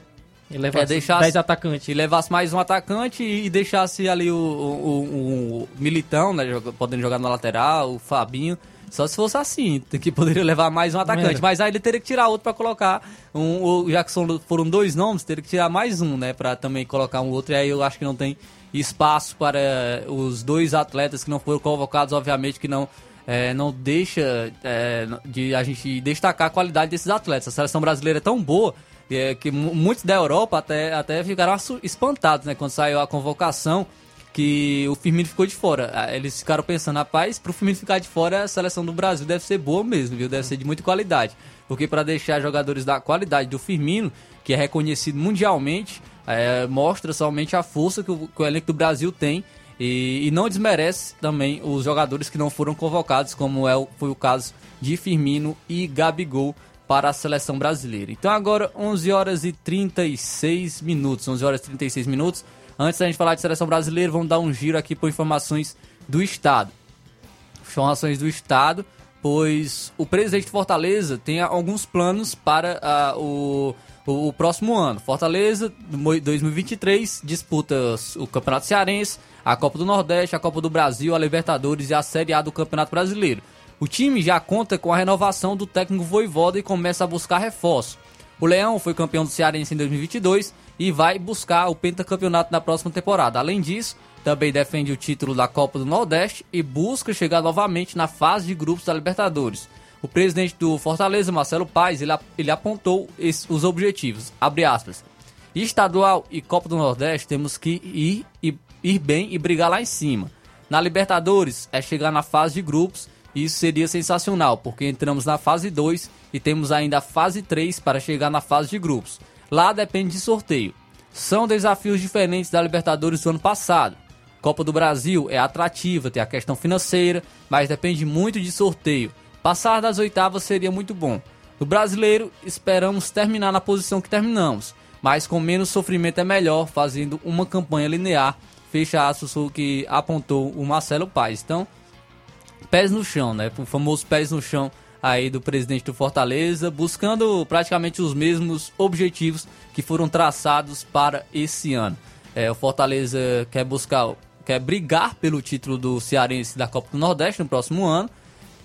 e levasse é, deixasse, 10 atacantes. E levasse mais um atacante e deixasse ali o, o, o, o Militão, né? Podendo jogar na lateral, o Fabinho. Só se fosse assim, que poderia levar mais um atacante. Mas aí ele teria que tirar outro para colocar. Um, já que foram dois nomes, teria que tirar mais um, né? Para também colocar um outro. E aí eu acho que não tem espaço para os dois atletas que não foram convocados, obviamente que não. É, não deixa é, de a gente destacar a qualidade desses atletas. A seleção brasileira é tão boa é, que muitos da Europa até, até ficaram espantados, né? Quando saiu a convocação que o Firmino ficou de fora. Ah, eles ficaram pensando, rapaz, pro Firmino ficar de fora, a seleção do Brasil deve ser boa mesmo, viu? Deve ser de muita qualidade. Porque para deixar jogadores da qualidade do Firmino, que é reconhecido mundialmente, é, mostra somente a força que o, que o elenco do Brasil tem e, e, não desmerece também os jogadores que não foram convocados, como é, foi o caso de Firmino e Gabigol para a seleção brasileira. Então agora 11 horas e 36 minutos, 11 horas e 36 minutos. Antes da gente falar de seleção brasileira, vamos dar um giro aqui por informações do estado. Informações do estado, pois o presidente de Fortaleza tem alguns planos para uh, o, o, o, próximo ano. Fortaleza 2023 disputa o Campeonato Cearense, a Copa do Nordeste, a Copa do Brasil, a Libertadores e a Série A do Campeonato Brasileiro. O time já conta com a renovação do técnico Voivoda e começa a buscar reforço. O Leão foi campeão do Cearense em 2022 e vai buscar o pentacampeonato na próxima temporada. Além disso, também defende o título da Copa do Nordeste e busca chegar novamente na fase de grupos da Libertadores. O presidente do Fortaleza, Marcelo Paes, ele, ele apontou os objetivos. Abre aspas. Estadual e Copa do Nordeste temos que ir, ir, ir bem e brigar lá em cima. Na Libertadores é chegar na fase de grupos isso seria sensacional, porque entramos na fase 2 e temos ainda a fase 3 para chegar na fase de grupos. Lá depende de sorteio. São desafios diferentes da Libertadores do ano passado. Copa do Brasil é atrativa, tem a questão financeira, mas depende muito de sorteio. Passar das oitavas seria muito bom. No brasileiro, esperamos terminar na posição que terminamos, mas com menos sofrimento é melhor, fazendo uma campanha linear. Fecha aspas o que apontou o Marcelo Paes. Então, pés no chão, né? O famoso pés no chão aí do presidente do Fortaleza, buscando praticamente os mesmos objetivos que foram traçados para esse ano. É, o Fortaleza quer buscar, quer brigar pelo título do Cearense da Copa do Nordeste no próximo ano,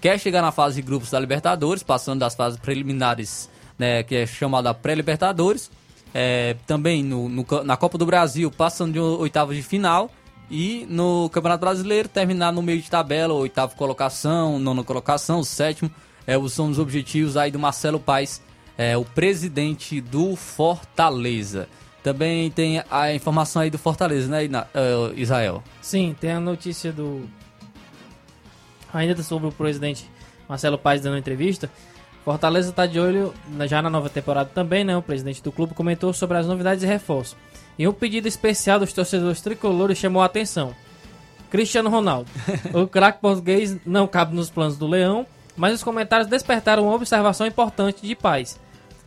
quer chegar na fase de grupos da Libertadores, passando das fases preliminares, né, que é chamada pré-Libertadores, é, também no, no, na Copa do Brasil, passando de oitavas de final e no Campeonato Brasileiro terminar no meio de tabela, oitava colocação, nona colocação, sétimo, é, são os objetivos aí do Marcelo Paes, é, o presidente do Fortaleza. Também tem a informação aí do Fortaleza, né, uh, Israel? Sim, tem a notícia do. Ainda sobre o presidente Marcelo Paes dando entrevista. Fortaleza está de olho já na nova temporada também, né? O presidente do clube comentou sobre as novidades e reforços. E um pedido especial dos torcedores tricolores chamou a atenção. Cristiano Ronaldo. o craque português não cabe nos planos do Leão, mas os comentários despertaram uma observação importante de Paz.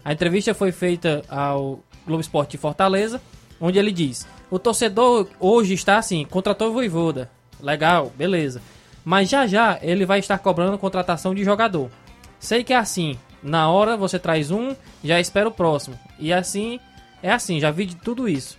A entrevista foi feita ao Globo Esporte de Fortaleza, onde ele diz: O torcedor hoje está assim, contratou o Voivoda. Legal, beleza. Mas já já ele vai estar cobrando contratação de jogador. Sei que é assim, na hora você traz um, já espera o próximo. E assim, é assim, já vi de tudo isso.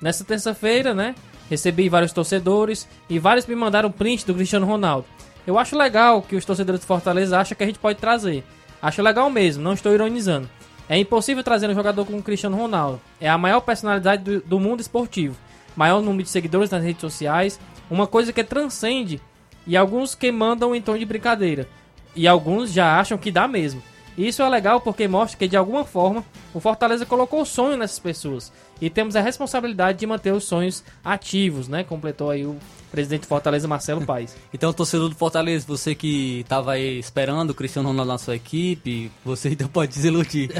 Nessa terça-feira, né, recebi vários torcedores e vários me mandaram print do Cristiano Ronaldo. Eu acho legal que os torcedores de Fortaleza acham que a gente pode trazer. Acho legal mesmo, não estou ironizando. É impossível trazer um jogador como o Cristiano Ronaldo. É a maior personalidade do, do mundo esportivo. Maior número de seguidores nas redes sociais. Uma coisa que transcende. E alguns que mandam em tom de brincadeira. E alguns já acham que dá mesmo. E isso é legal porque mostra que, de alguma forma, o Fortaleza colocou o sonho nessas pessoas. E temos a responsabilidade de manter os sonhos ativos, né? Completou aí o presidente do Fortaleza, Marcelo Paes. então, torcedor do Fortaleza, você que estava aí esperando o Cristiano Ronaldo na sua equipe, você ainda pode desiludir.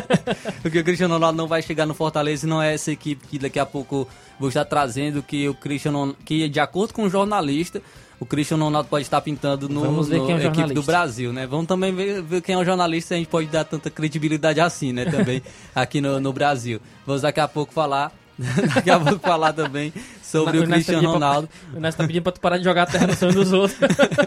porque o Cristiano Ronaldo não vai chegar no Fortaleza e não é essa equipe que daqui a pouco vou estar trazendo que o Cristiano, que de acordo com o jornalista, o Cristiano Ronaldo pode estar pintando no, Vamos ver no quem é equipe do Brasil, né? Vamos também ver, ver, quem é o jornalista, a gente pode dar tanta credibilidade assim, né? Também aqui no, no Brasil. Vamos daqui a pouco falar Daqui a pouco falar também sobre o, o Cristiano Ronaldo. Pra, o Ness tá pedindo pra tu parar de jogar a terra no sonho dos outros.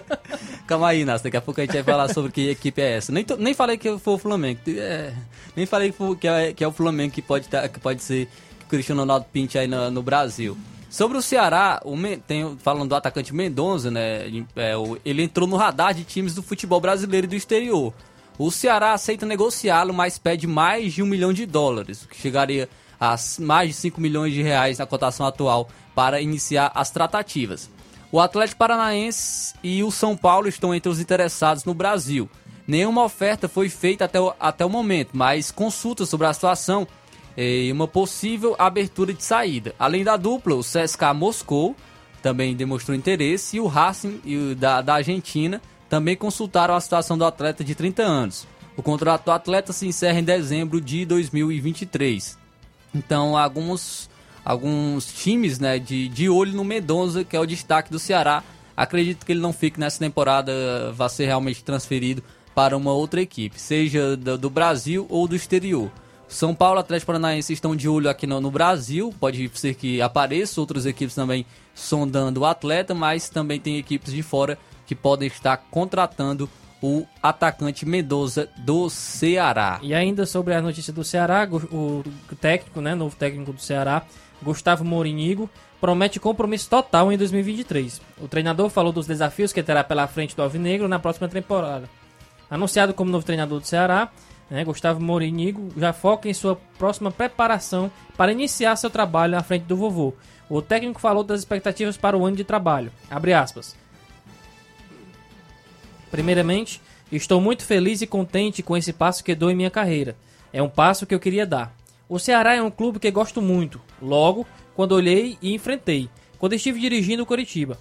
Calma aí, Nas. Daqui a pouco a gente vai falar sobre que equipe é essa. Nem, to, nem falei que foi o Flamengo. É, nem falei que, foi, que, é, que é o Flamengo que pode, tá, que pode ser que o Cristiano Ronaldo pinte aí no, no Brasil. Sobre o Ceará, o, tem, falando do atacante Mendonça, né? É, ele entrou no radar de times do futebol brasileiro e do exterior. O Ceará aceita negociá-lo, mas pede mais de um milhão de dólares, o que chegaria a mais de 5 milhões de reais na cotação atual para iniciar as tratativas. O Atlético Paranaense e o São Paulo estão entre os interessados no Brasil. Nenhuma oferta foi feita até o, até o momento, mas consultas sobre a situação e uma possível abertura de saída. Além da dupla, o CSKA Moscou também demonstrou interesse e o Racing da, da Argentina também consultaram a situação do atleta de 30 anos. O contrato do atleta se encerra em dezembro de 2023. Então, alguns, alguns times né, de, de olho no Mendonça, que é o destaque do Ceará. Acredito que ele não fique nessa temporada, vai ser realmente transferido para uma outra equipe, seja do, do Brasil ou do exterior. São Paulo, Atlético Paranaense estão de olho aqui no, no, Brasil. Pode ser que apareça outras equipes também sondando o atleta, mas também tem equipes de fora que podem estar contratando o atacante Mendoza do Ceará. E ainda sobre a notícia do Ceará, o técnico, né, novo técnico do Ceará, Gustavo Morinigo, promete compromisso total em 2023. O treinador falou dos desafios que terá pela frente do Alvinegro na próxima temporada. Anunciado como novo treinador do Ceará, né, Gustavo Morinigo já foca em sua próxima preparação para iniciar seu trabalho à frente do vovô. O técnico falou das expectativas para o ano de trabalho. Abre aspas. Primeiramente, Estou muito feliz e contente com esse passo que dou em minha carreira. É um passo que eu queria dar. O Ceará é um clube que gosto muito. Logo, quando olhei e enfrentei, quando estive dirigindo o Coritiba.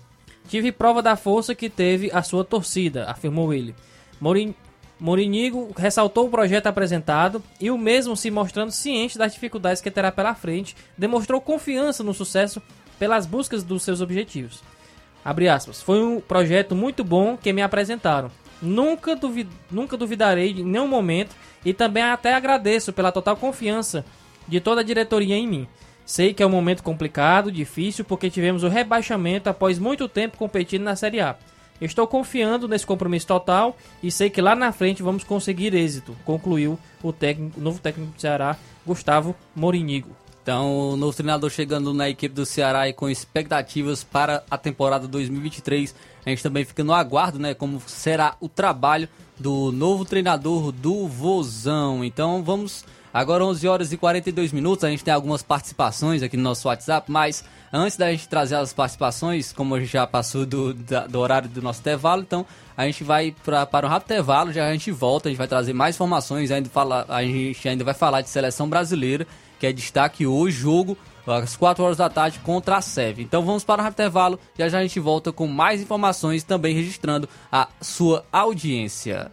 Tive prova da força que teve a sua torcida, afirmou ele. Morin... Morinigo ressaltou o projeto apresentado e o mesmo se mostrando ciente das dificuldades que terá pela frente, demonstrou confiança no sucesso pelas buscas dos seus objetivos. Aspas. Foi um projeto muito bom que me apresentaram. Nunca, duvid... Nunca duvidarei em nenhum momento e também até agradeço pela total confiança de toda a diretoria em mim. Sei que é um momento complicado, difícil, porque tivemos o rebaixamento após muito tempo competindo na Série A. Estou confiando nesse compromisso total e sei que lá na frente vamos conseguir êxito, concluiu o, técnico, o novo técnico do Ceará, Gustavo Morinigo. Então, o novo treinador chegando na equipe do Ceará e com expectativas para a temporada 2023. A gente também fica no aguardo, né, como será o trabalho do novo treinador do Vozão. Então, vamos agora 11 horas e 42 minutos. A gente tem algumas participações aqui no nosso WhatsApp, mas antes da gente trazer as participações, como já passou do, do horário do nosso intervalo, então a gente vai pra, para um rápido intervalo, já a gente volta, a gente vai trazer mais informações, ainda fala, a gente ainda vai falar de seleção brasileira que é destaque hoje, jogo às 4 horas da tarde contra a SEV. Então vamos para o intervalo, já já a gente volta com mais informações, também registrando a sua audiência.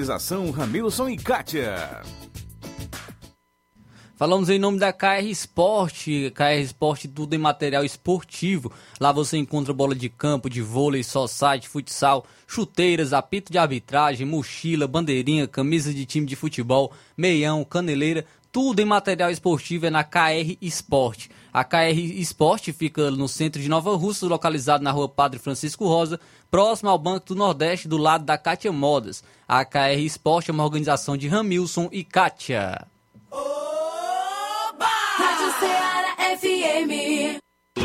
Organização Ramilson e Kátia. Falamos em nome da KR Sport, KR Sport tudo em material esportivo. Lá você encontra bola de campo, de vôlei, site, futsal, chuteiras, apito de arbitragem, mochila, bandeirinha, camisa de time de futebol, meião, caneleira, tudo em material esportivo é na KR Sport. A KR Sport fica no centro de Nova Russa, localizado na rua Padre Francisco Rosa, próximo ao Banco do Nordeste, do lado da Kátia Modas. A KR Sport é uma organização de Ramilson e Kátia. Oba! Rádio Ceará FM.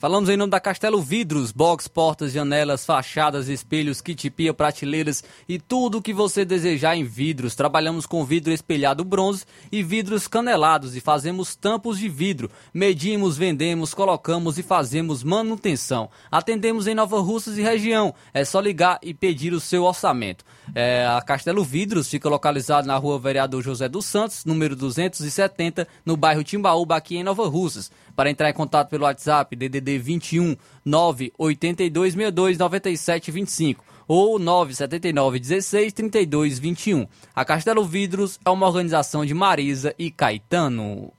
Falamos em nome da Castelo Vidros, box, portas, janelas, fachadas, espelhos, kit pia, prateleiras e tudo o que você desejar em vidros. Trabalhamos com vidro espelhado bronze e vidros canelados e fazemos tampos de vidro. Medimos, vendemos, colocamos e fazemos manutenção. Atendemos em Nova Russas e região. É só ligar e pedir o seu orçamento. É, a Castelo Vidros fica localizado na rua Vereador José dos Santos, número 270, no bairro Timbaúba, aqui em Nova Russas. Para entrar em contato pelo WhatsApp, DDD 21 98262 9725 ou 979 16 32 21. A Castelo Vidros é uma organização de Marisa e Caetano.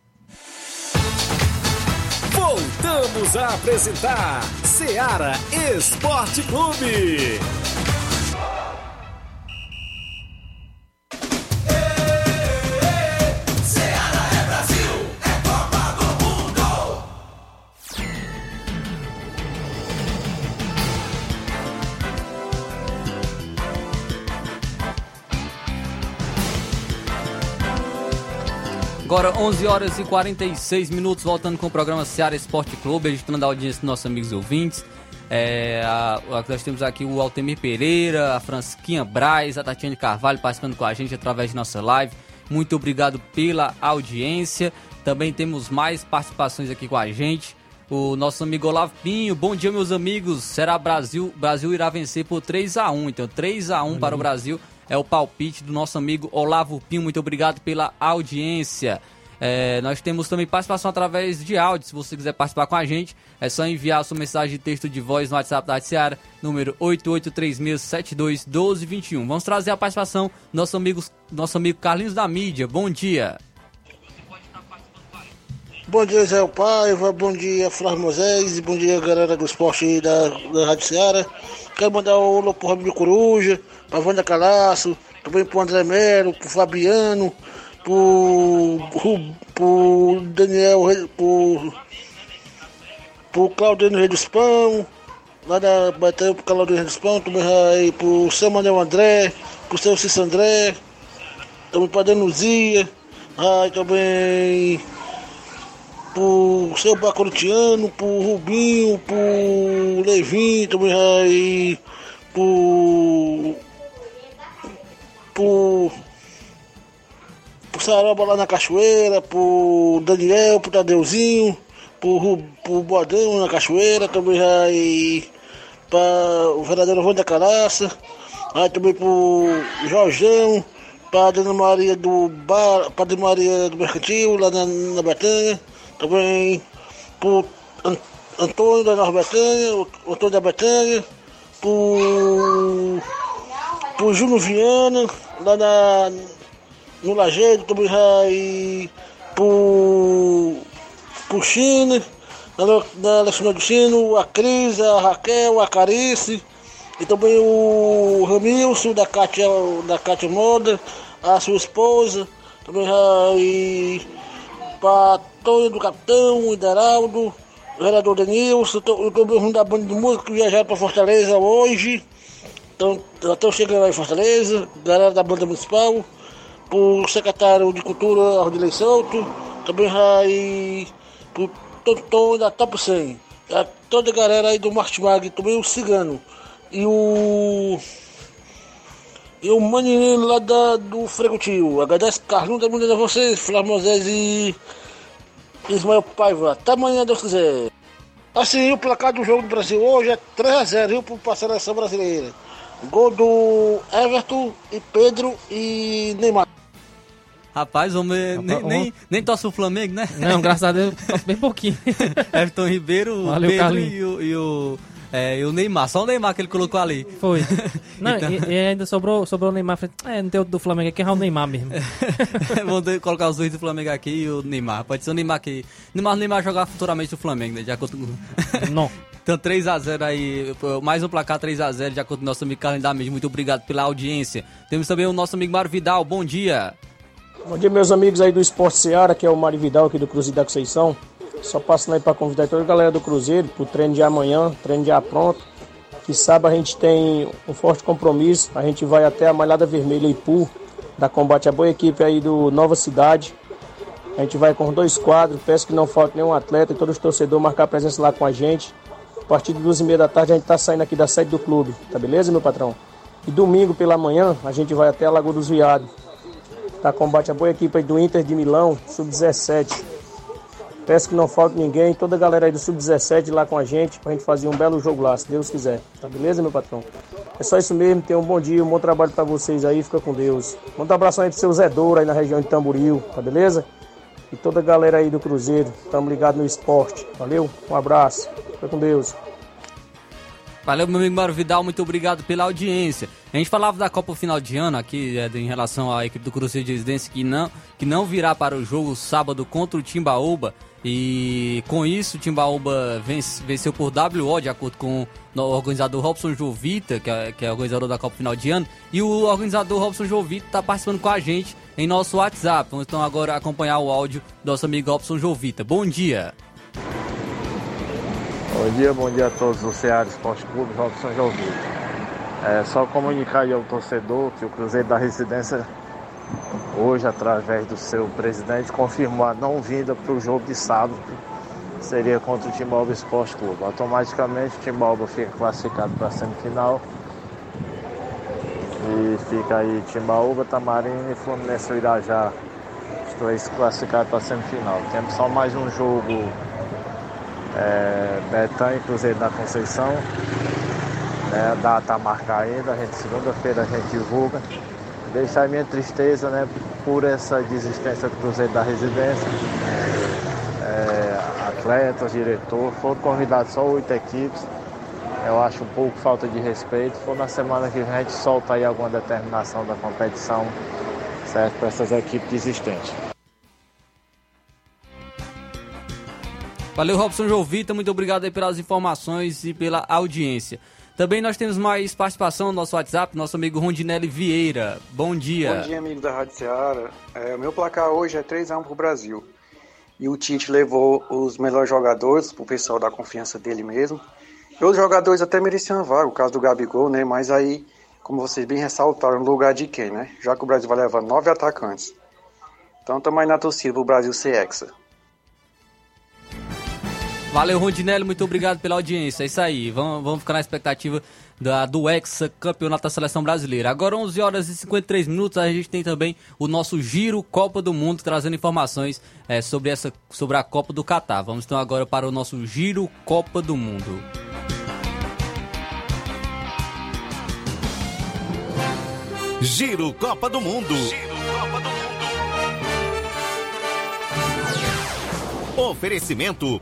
Voltamos a apresentar Seara Esporte Clube. Agora 11 horas e 46 minutos, voltando com o programa Seara Esporte Clube, registrando a audiência dos nossos amigos ouvintes. É, a, a, nós temos aqui o Altemir Pereira, a Fransquinha Braz, a Tatiane Carvalho participando com a gente através de nossa live. Muito obrigado pela audiência. Também temos mais participações aqui com a gente. O nosso amigo Olavo Pinho, bom dia meus amigos. Será Brasil, Brasil irá vencer por 3 a 1. Então 3 a 1 para o Brasil é o palpite do nosso amigo Olavo Pinho. Muito obrigado pela audiência. É, nós temos também participação através de áudio. Se você quiser participar com a gente, é só enviar sua mensagem de texto de voz no WhatsApp da Seara, número 8836721221. Vamos trazer a participação do nosso amigo, nosso amigo Carlinhos da Mídia. Bom dia. Bom dia, Zé Paiva, bom dia, Flávio Moisés, bom dia, galera do esporte da, da Rádio Seara. Quero mandar um alô pro Robinho Coruja, pra Wanda Calaço, também pro André Melo, pro Fabiano, pro, pro, Daniel, pro, pro Claudio Rei dos Pão, lá da Batalha pro Claudio Rei dos Pão, também aí pro Samuel André, pro seu Cícero André, também pra Denuzia, aí também pro seu Bacorutiano, pro Rubinho, pro Levin, também aí, pro. pro. Saroba lá na Cachoeira, pro Daniel, pro Tadeuzinho, pro, pro Boadão na Cachoeira, também aí para o vereador Wanda Caraça, aí também pro Jorjão, para Dona Maria do Bar, Padre Maria do Mercantil, lá na, na também por Antônio da Nova Betânia, Antônio da Betânia, por, por Júnior Viana, lá na, no Lajeiro, também aí por, por China, na, na Alexandre do Chino, a Cris, a Raquel, a Carice, e também o Ramilson da Cátia, da Cátia Moda, a sua esposa, também aí para Antônio do Capitão, Hideraldo, o vereador Denilson, eu tô da banda de música que viajaram para Fortaleza hoje. Então, estão chegando aí em Fortaleza, galera da banda municipal, o secretário de Cultura, Ardilei Souto, também aí, pro Tonton da Top 100, a toda a galera aí do Martimag, também o Cigano, e o. E o maninho lá da, do Fregotil, agradece Carlinhos, da mulher a vocês, Flávio Moisés e. Ismael Paiva. Até amanhã, Deus quiser. Assim, o placar do jogo do Brasil hoje é 3x0 para a seleção brasileira. Gol do Everton e Pedro e Neymar. Rapaz, homem, Rapaz, nem, nem, nem torce o Flamengo, né? Não, graças a Deus, torce bem pouquinho. Everton Ribeiro, Valeu, Pedro e o, e o é, e o Neymar, só o Neymar que ele colocou ali. Foi. Não, então... e, e, ainda sobrou, sobrou o Neymar. É, não tem outro do Flamengo aqui, é o Neymar mesmo. Vamos colocar os dois do Flamengo aqui e o Neymar. Pode ser o Neymar aqui. Neymar, o Neymar jogar futuramente o Flamengo, né? De acordo com... Não. Então 3x0 aí, mais um placar 3x0 de acordo com o nosso amigo Carlos da Muito obrigado pela audiência. Temos também o nosso amigo Mário Vidal, bom dia. Bom dia meus amigos aí do Esporte Seara, que é o Mário Vidal aqui do Cruzeiro da Conceição. Só passando aí para convidar toda a galera do Cruzeiro pro treino de amanhã, treino já pronto. Que sábado a gente tem um forte compromisso. A gente vai até a Malhada Vermelha Ipu, da Combate a Boa Equipe aí do Nova Cidade. A gente vai com dois quadros, peço que não falte nenhum atleta e todos os torcedores marcar presença lá com a gente. A partir de duas e meia da tarde a gente tá saindo aqui da sede do clube, tá beleza, meu patrão? E domingo pela manhã a gente vai até a Lagoa dos Viados. Tá combate a boa equipe aí do Inter de Milão, sub-17. Peço que não falte ninguém, toda a galera aí do Sub-17 lá com a gente, pra gente fazer um belo jogo lá, se Deus quiser. Tá beleza, meu patrão? É só isso mesmo, tenham um bom dia, um bom trabalho para vocês aí, fica com Deus. Manda um abraço aí pro seu Zé Douro aí na região de Tamboril, tá beleza? E toda a galera aí do Cruzeiro, tamo ligado no esporte. Valeu, um abraço, fica com Deus. Valeu, meu amigo Mário Vidal, muito obrigado pela audiência. A gente falava da Copa Final de Ano aqui, é, em relação à equipe do Cruzeiro de Residência, que não, que não virá para o jogo sábado contra o Timbaúba. E com isso, Timbaúba vence, venceu por WO, de acordo com o organizador Robson Jovita, que é, que é organizador da Copa Final de Ano. E o organizador Robson Jovita está participando com a gente em nosso WhatsApp. Vamos então agora acompanhar o áudio do nosso amigo Robson Jovita. Bom dia! Bom dia, bom dia a todos do Ceará Esporte Clube, Robson Jovita. É só comunicar ao torcedor que o Cruzeiro da Residência hoje, através do seu presidente, confirmou a não vinda para o jogo de sábado, seria contra o Timbalba Esporte Clube. Automaticamente, o Timbalba fica classificado para a semifinal. E fica aí Timbaúba, Tamarina e Fluminense Irajá, os três classificados para a semifinal. Temos só mais um jogo é, e Cruzeiro da Conceição. Né, a data a marcar ainda, a gente segunda-feira a gente divulga. Deixar minha tristeza né, por essa desistência do Cruzeiro da Residência. É, atletas, diretor, foram convidados só oito equipes. Eu acho um pouco falta de respeito. For na semana que vem a gente solta aí alguma determinação da competição, certo? Para essas equipes desistentes. Valeu, Robson Jovita. Muito obrigado aí pelas informações e pela audiência. Também nós temos mais participação no nosso WhatsApp, nosso amigo Rondinelli Vieira. Bom dia. Bom dia, amigo da Rádio Ceará. É, o meu placar hoje é 3x1 pro Brasil. E o Tite levou os melhores jogadores, pro pessoal dar confiança dele mesmo. E outros jogadores até mereciam a vaga, o caso do Gabigol, né? Mas aí, como vocês bem ressaltaram, no lugar de quem, né? Já que o Brasil vai levar nove atacantes. Então estamos aí na torcida pro Brasil ser hexa. Valeu, Rondinelli, muito obrigado pela audiência. É isso aí, vamos, vamos ficar na expectativa da, do Hexa Campeonato da Seleção Brasileira. Agora, 11 horas e 53 minutos, a gente tem também o nosso Giro Copa do Mundo, trazendo informações é, sobre, essa, sobre a Copa do Catar. Vamos então agora para o nosso Giro Copa do Mundo. Giro Copa do Mundo. Oferecimento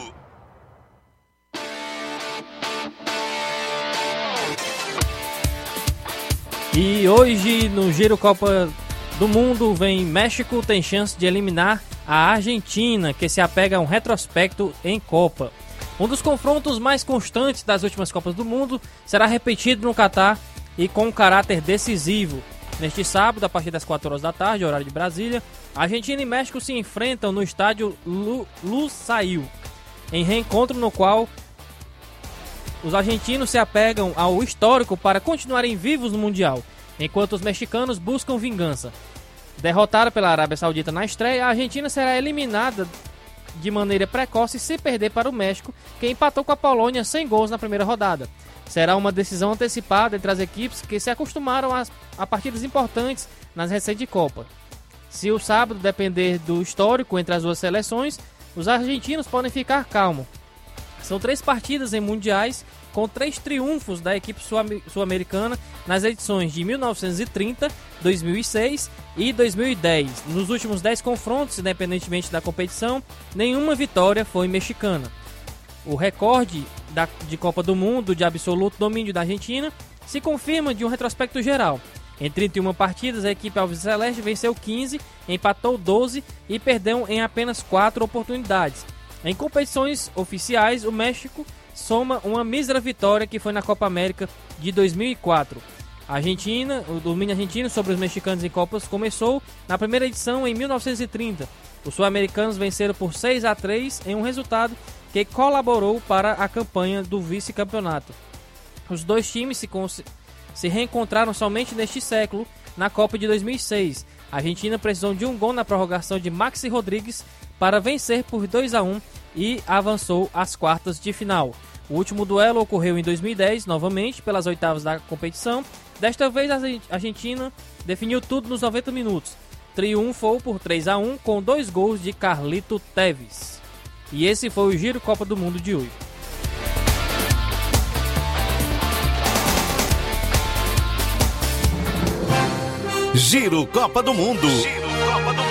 E hoje no Giro Copa do Mundo vem México tem chance de eliminar a Argentina, que se apega a um retrospecto em Copa. Um dos confrontos mais constantes das últimas Copas do Mundo será repetido no Catar e com um caráter decisivo. Neste sábado, a partir das 4 horas da tarde, horário de Brasília, Argentina e México se enfrentam no estádio Lu Lusail, em reencontro no qual os argentinos se apegam ao histórico para continuarem vivos no Mundial, enquanto os mexicanos buscam vingança. Derrotada pela Arábia Saudita na estreia, a Argentina será eliminada de maneira precoce se perder para o México, que empatou com a Polônia sem gols na primeira rodada. Será uma decisão antecipada entre as equipes que se acostumaram a, a partidas importantes nas recentes Copa. Se o sábado depender do histórico entre as duas seleções, os argentinos podem ficar calmos. São três partidas em mundiais com três triunfos da equipe sul-americana nas edições de 1930, 2006 e 2010. Nos últimos dez confrontos, independentemente da competição, nenhuma vitória foi mexicana. O recorde da, de Copa do Mundo de absoluto domínio da Argentina se confirma de um retrospecto geral. Em 31 partidas, a equipe Alves Celeste venceu 15, empatou 12 e perdeu em apenas 4 oportunidades. Em competições oficiais, o México soma uma mísera vitória que foi na Copa América de 2004. A Argentina, o domínio argentino sobre os mexicanos em Copas começou na primeira edição em 1930. Os sul-americanos venceram por 6 a 3 em um resultado que colaborou para a campanha do vice-campeonato. Os dois times se, se reencontraram somente neste século na Copa de 2006. A Argentina precisou de um gol na prorrogação de Maxi Rodrigues para vencer por 2 a 1 e avançou às quartas de final. O último duelo ocorreu em 2010, novamente, pelas oitavas da competição. Desta vez, a Argentina definiu tudo nos 90 minutos. Triunfou por 3 a 1 com dois gols de Carlito Teves. E esse foi o Giro Copa do Mundo de hoje. Giro Copa do Mundo. Giro Copa do Mundo.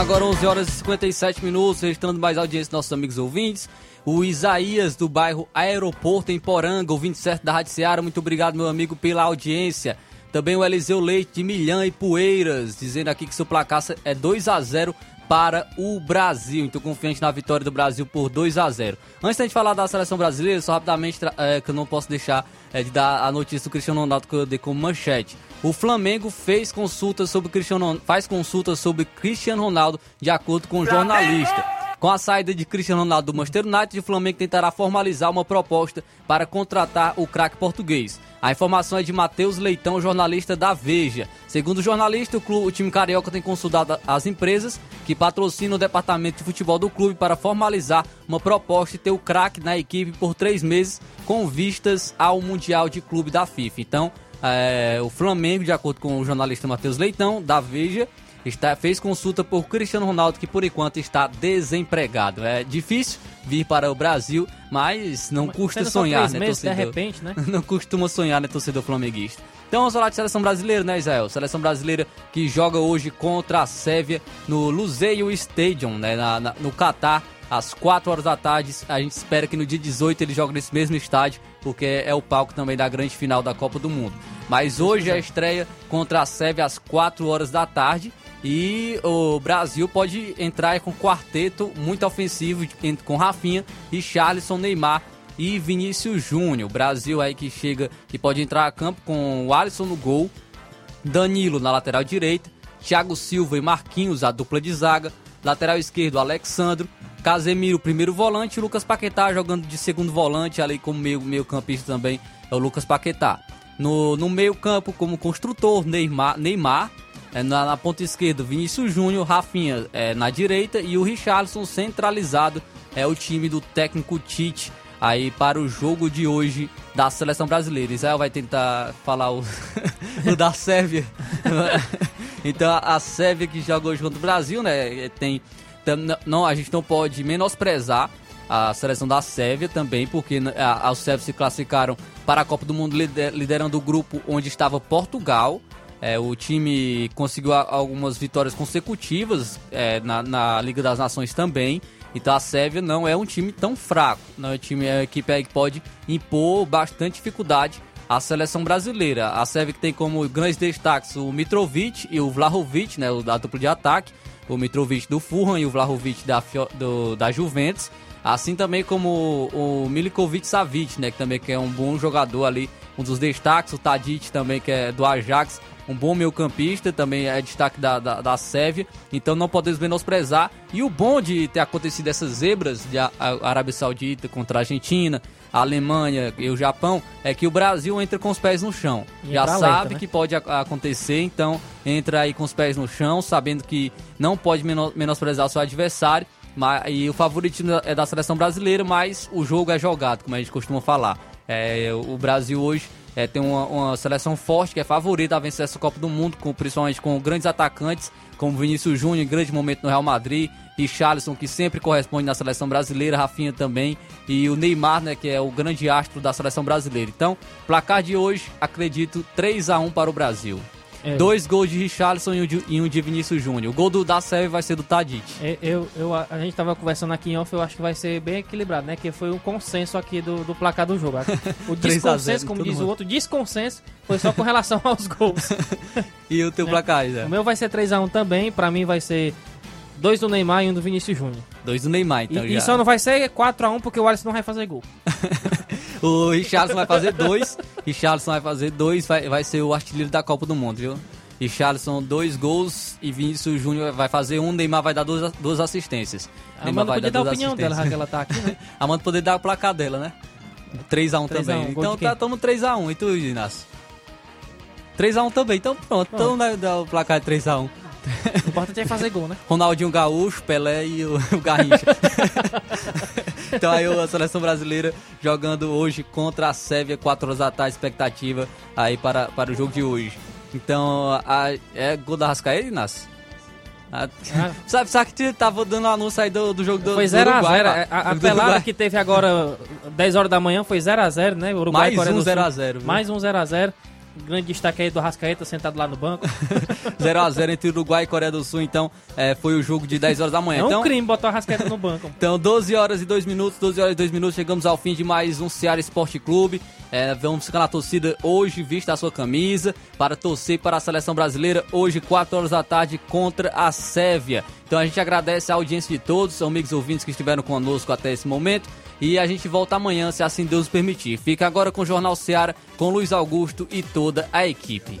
Agora 11 horas e 57 minutos, registrando mais audiência dos nossos amigos ouvintes. O Isaías, do bairro Aeroporto, em Poranga, ouvinte certo da Rádio Seara. Muito obrigado, meu amigo, pela audiência. Também o Eliseu Leite, de Milhã e Poeiras, dizendo aqui que seu placar é 2 a 0 para o Brasil. Então, confiante na vitória do Brasil por 2 a 0 Antes da gente falar da seleção brasileira, só rapidamente, é, que eu não posso deixar é, de dar a notícia do Cristiano Ronaldo que eu dei como manchete. O Flamengo fez consultas sobre Cristiano, faz consultas sobre Cristiano Ronaldo de acordo com o jornalista. Com a saída de Cristiano Ronaldo do Manchester United, o Flamengo tentará formalizar uma proposta para contratar o craque português. A informação é de Matheus Leitão, jornalista da Veja. Segundo o jornalista, o, clube, o time carioca tem consultado as empresas que patrocinam o departamento de futebol do clube para formalizar uma proposta e ter o craque na equipe por três meses com vistas ao Mundial de Clube da FIFA. Então, é, o Flamengo, de acordo com o jornalista Matheus Leitão, da Veja, está, fez consulta por Cristiano Ronaldo, que por enquanto está desempregado. É difícil vir para o Brasil, mas não custa sendo só sonhar, né, meses, de torcedor? repente, né? não costuma sonhar, né, torcedor flamenguista. Então vamos falar de seleção brasileira, né, Israel? Seleção brasileira que joga hoje contra a Sérvia no Luseio Stadium, né, na- na- no Catar, às 4 horas da tarde. A gente espera que no dia 18 ele jogue nesse mesmo estádio, porque é o palco também da grande final da Copa do Mundo. Mas hoje é a estreia contra a Sérvia às 4 horas da tarde. E o Brasil pode entrar com quarteto muito ofensivo com Rafinha e Charleston, Neymar e Vinícius Júnior. Brasil aí que chega e pode entrar a campo com o Alisson no gol, Danilo na lateral direita, Thiago Silva e Marquinhos, a dupla de zaga, lateral esquerdo, Alexandro, Casemiro, primeiro volante, Lucas Paquetá jogando de segundo volante, ali como meio, meio campista também é o Lucas Paquetá. No, no meio campo, como construtor, Neymar, Neymar é, na, na ponta esquerda, Vinícius Júnior, Rafinha é, na direita e o Richarlison centralizado é o time do técnico Tite aí para o jogo de hoje da seleção brasileira. Israel vai tentar falar o, o da Sérvia. então a Sérvia que joga hoje contra o Brasil, né? Tem tam- n- não a gente não pode menosprezar a seleção da Sérvia também, porque né, a- os sérvios se classificaram para a Copa do Mundo lider- liderando o grupo onde estava Portugal. É, o time conseguiu algumas vitórias consecutivas é, na, na Liga das Nações também. Então a Sérvia não é um time tão fraco. Não é um time, é uma equipe que pode impor bastante dificuldade à seleção brasileira. A Sérvia que tem como grandes destaques o Mitrovic e o Vlahovic, né, da dupla de ataque. O Mitrovic do Fulham e o Vlahovic da, do- da Juventus. Assim também como o, o Milikovic Savic, né, que também que é um bom jogador ali, um dos destaques. O Tadic também, que é do Ajax, um bom meio campista, também é destaque da, da, da Sérvia, então não podemos menosprezar. E o bom de ter acontecido essas zebras de a, a Arábia Saudita contra a Argentina, a Alemanha e o Japão, é que o Brasil entra com os pés no chão. E Já sabe né? que pode acontecer, então entra aí com os pés no chão, sabendo que não pode meno- menosprezar seu adversário. Mas, e o favoritismo é da seleção brasileira, mas o jogo é jogado, como a gente costuma falar. É, o Brasil hoje é, tem uma, uma seleção forte que é favorita a vencer essa Copa do Mundo, com, principalmente com grandes atacantes, como Vinícius Júnior, em grande momento no Real Madrid, e Charleston, que sempre corresponde na seleção brasileira, Rafinha também, e o Neymar, né, que é o grande astro da seleção brasileira. Então, placar de hoje, acredito, 3 a 1 para o Brasil. É. Dois gols de Richarlison e um de, e um de Vinícius Júnior. O gol do, da Sérvia vai ser do Tadic. É, Eu, eu, a gente tava conversando aqui em off, eu acho que vai ser bem equilibrado, né? Que foi um consenso aqui do, do placar do jogo. O 3 a 0 desconsenso, como diz o mundo. outro, desconsenso foi só com relação aos gols. E o teu placar, Zé? O meu vai ser 3x1 também, pra mim vai ser dois do Neymar e um do Vinícius Júnior. Dois do Neymar, então e, já. e só não vai ser 4x1 porque o Alisson não vai fazer gol. O Richarlison vai fazer dois. Richarlison vai fazer dois, vai, vai ser o artilheiro da Copa do Mundo, viu? Richarlison, dois gols e Vinícius Júnior vai fazer um, Neymar vai dar duas, duas assistências. A Neymar Amanda podia dar a duas opinião dela, já que ela tá aqui, né? A Amanda poder dar o placar dela, né? 3x1 3 a 1, também. gol então tá, tamo 3x1. E tu, Inácio? 3x1 também, então pronto. Então dá, dá o placar de 3x1. O importante é fazer gol, né? Ronaldinho Gaúcho, Pelé e o, o Garrincha. Então aí a seleção brasileira jogando hoje contra a Sérvia, 4 horas da tarde, expectativa aí para, para o jogo de hoje. Então, a, é gol da Rascaeta, Inácio? A- sabe, sabe que tava dando anúncio aí do, do jogo do, Foi do 0x0. Uruguai, lá. A, a Jogo do pelada que teve agora 10 horas da manhã foi 0x0, né? Uruguai Mais um do Sul. 0 a 0, viu? Mais um 0x0. Grande destaque aí do Rascaeta sentado lá no banco. 0x0 entre Uruguai e Coreia do Sul, então é, foi o jogo de 10 horas da manhã. É um então, crime botar o Rascaeta no banco. Então, 12 horas e 2 minutos, 12 horas e 2 minutos, chegamos ao fim de mais um Ceará Esporte Clube. É, vamos ficar na torcida hoje, vista a sua camisa, para torcer para a seleção brasileira, hoje, 4 horas da tarde, contra a Sérvia. Então a gente agradece a audiência de todos, amigos ouvintes que estiveram conosco até esse momento. E a gente volta amanhã, se assim Deus permitir. Fica agora com o Jornal Ceará, com Luiz Augusto e toda a equipe.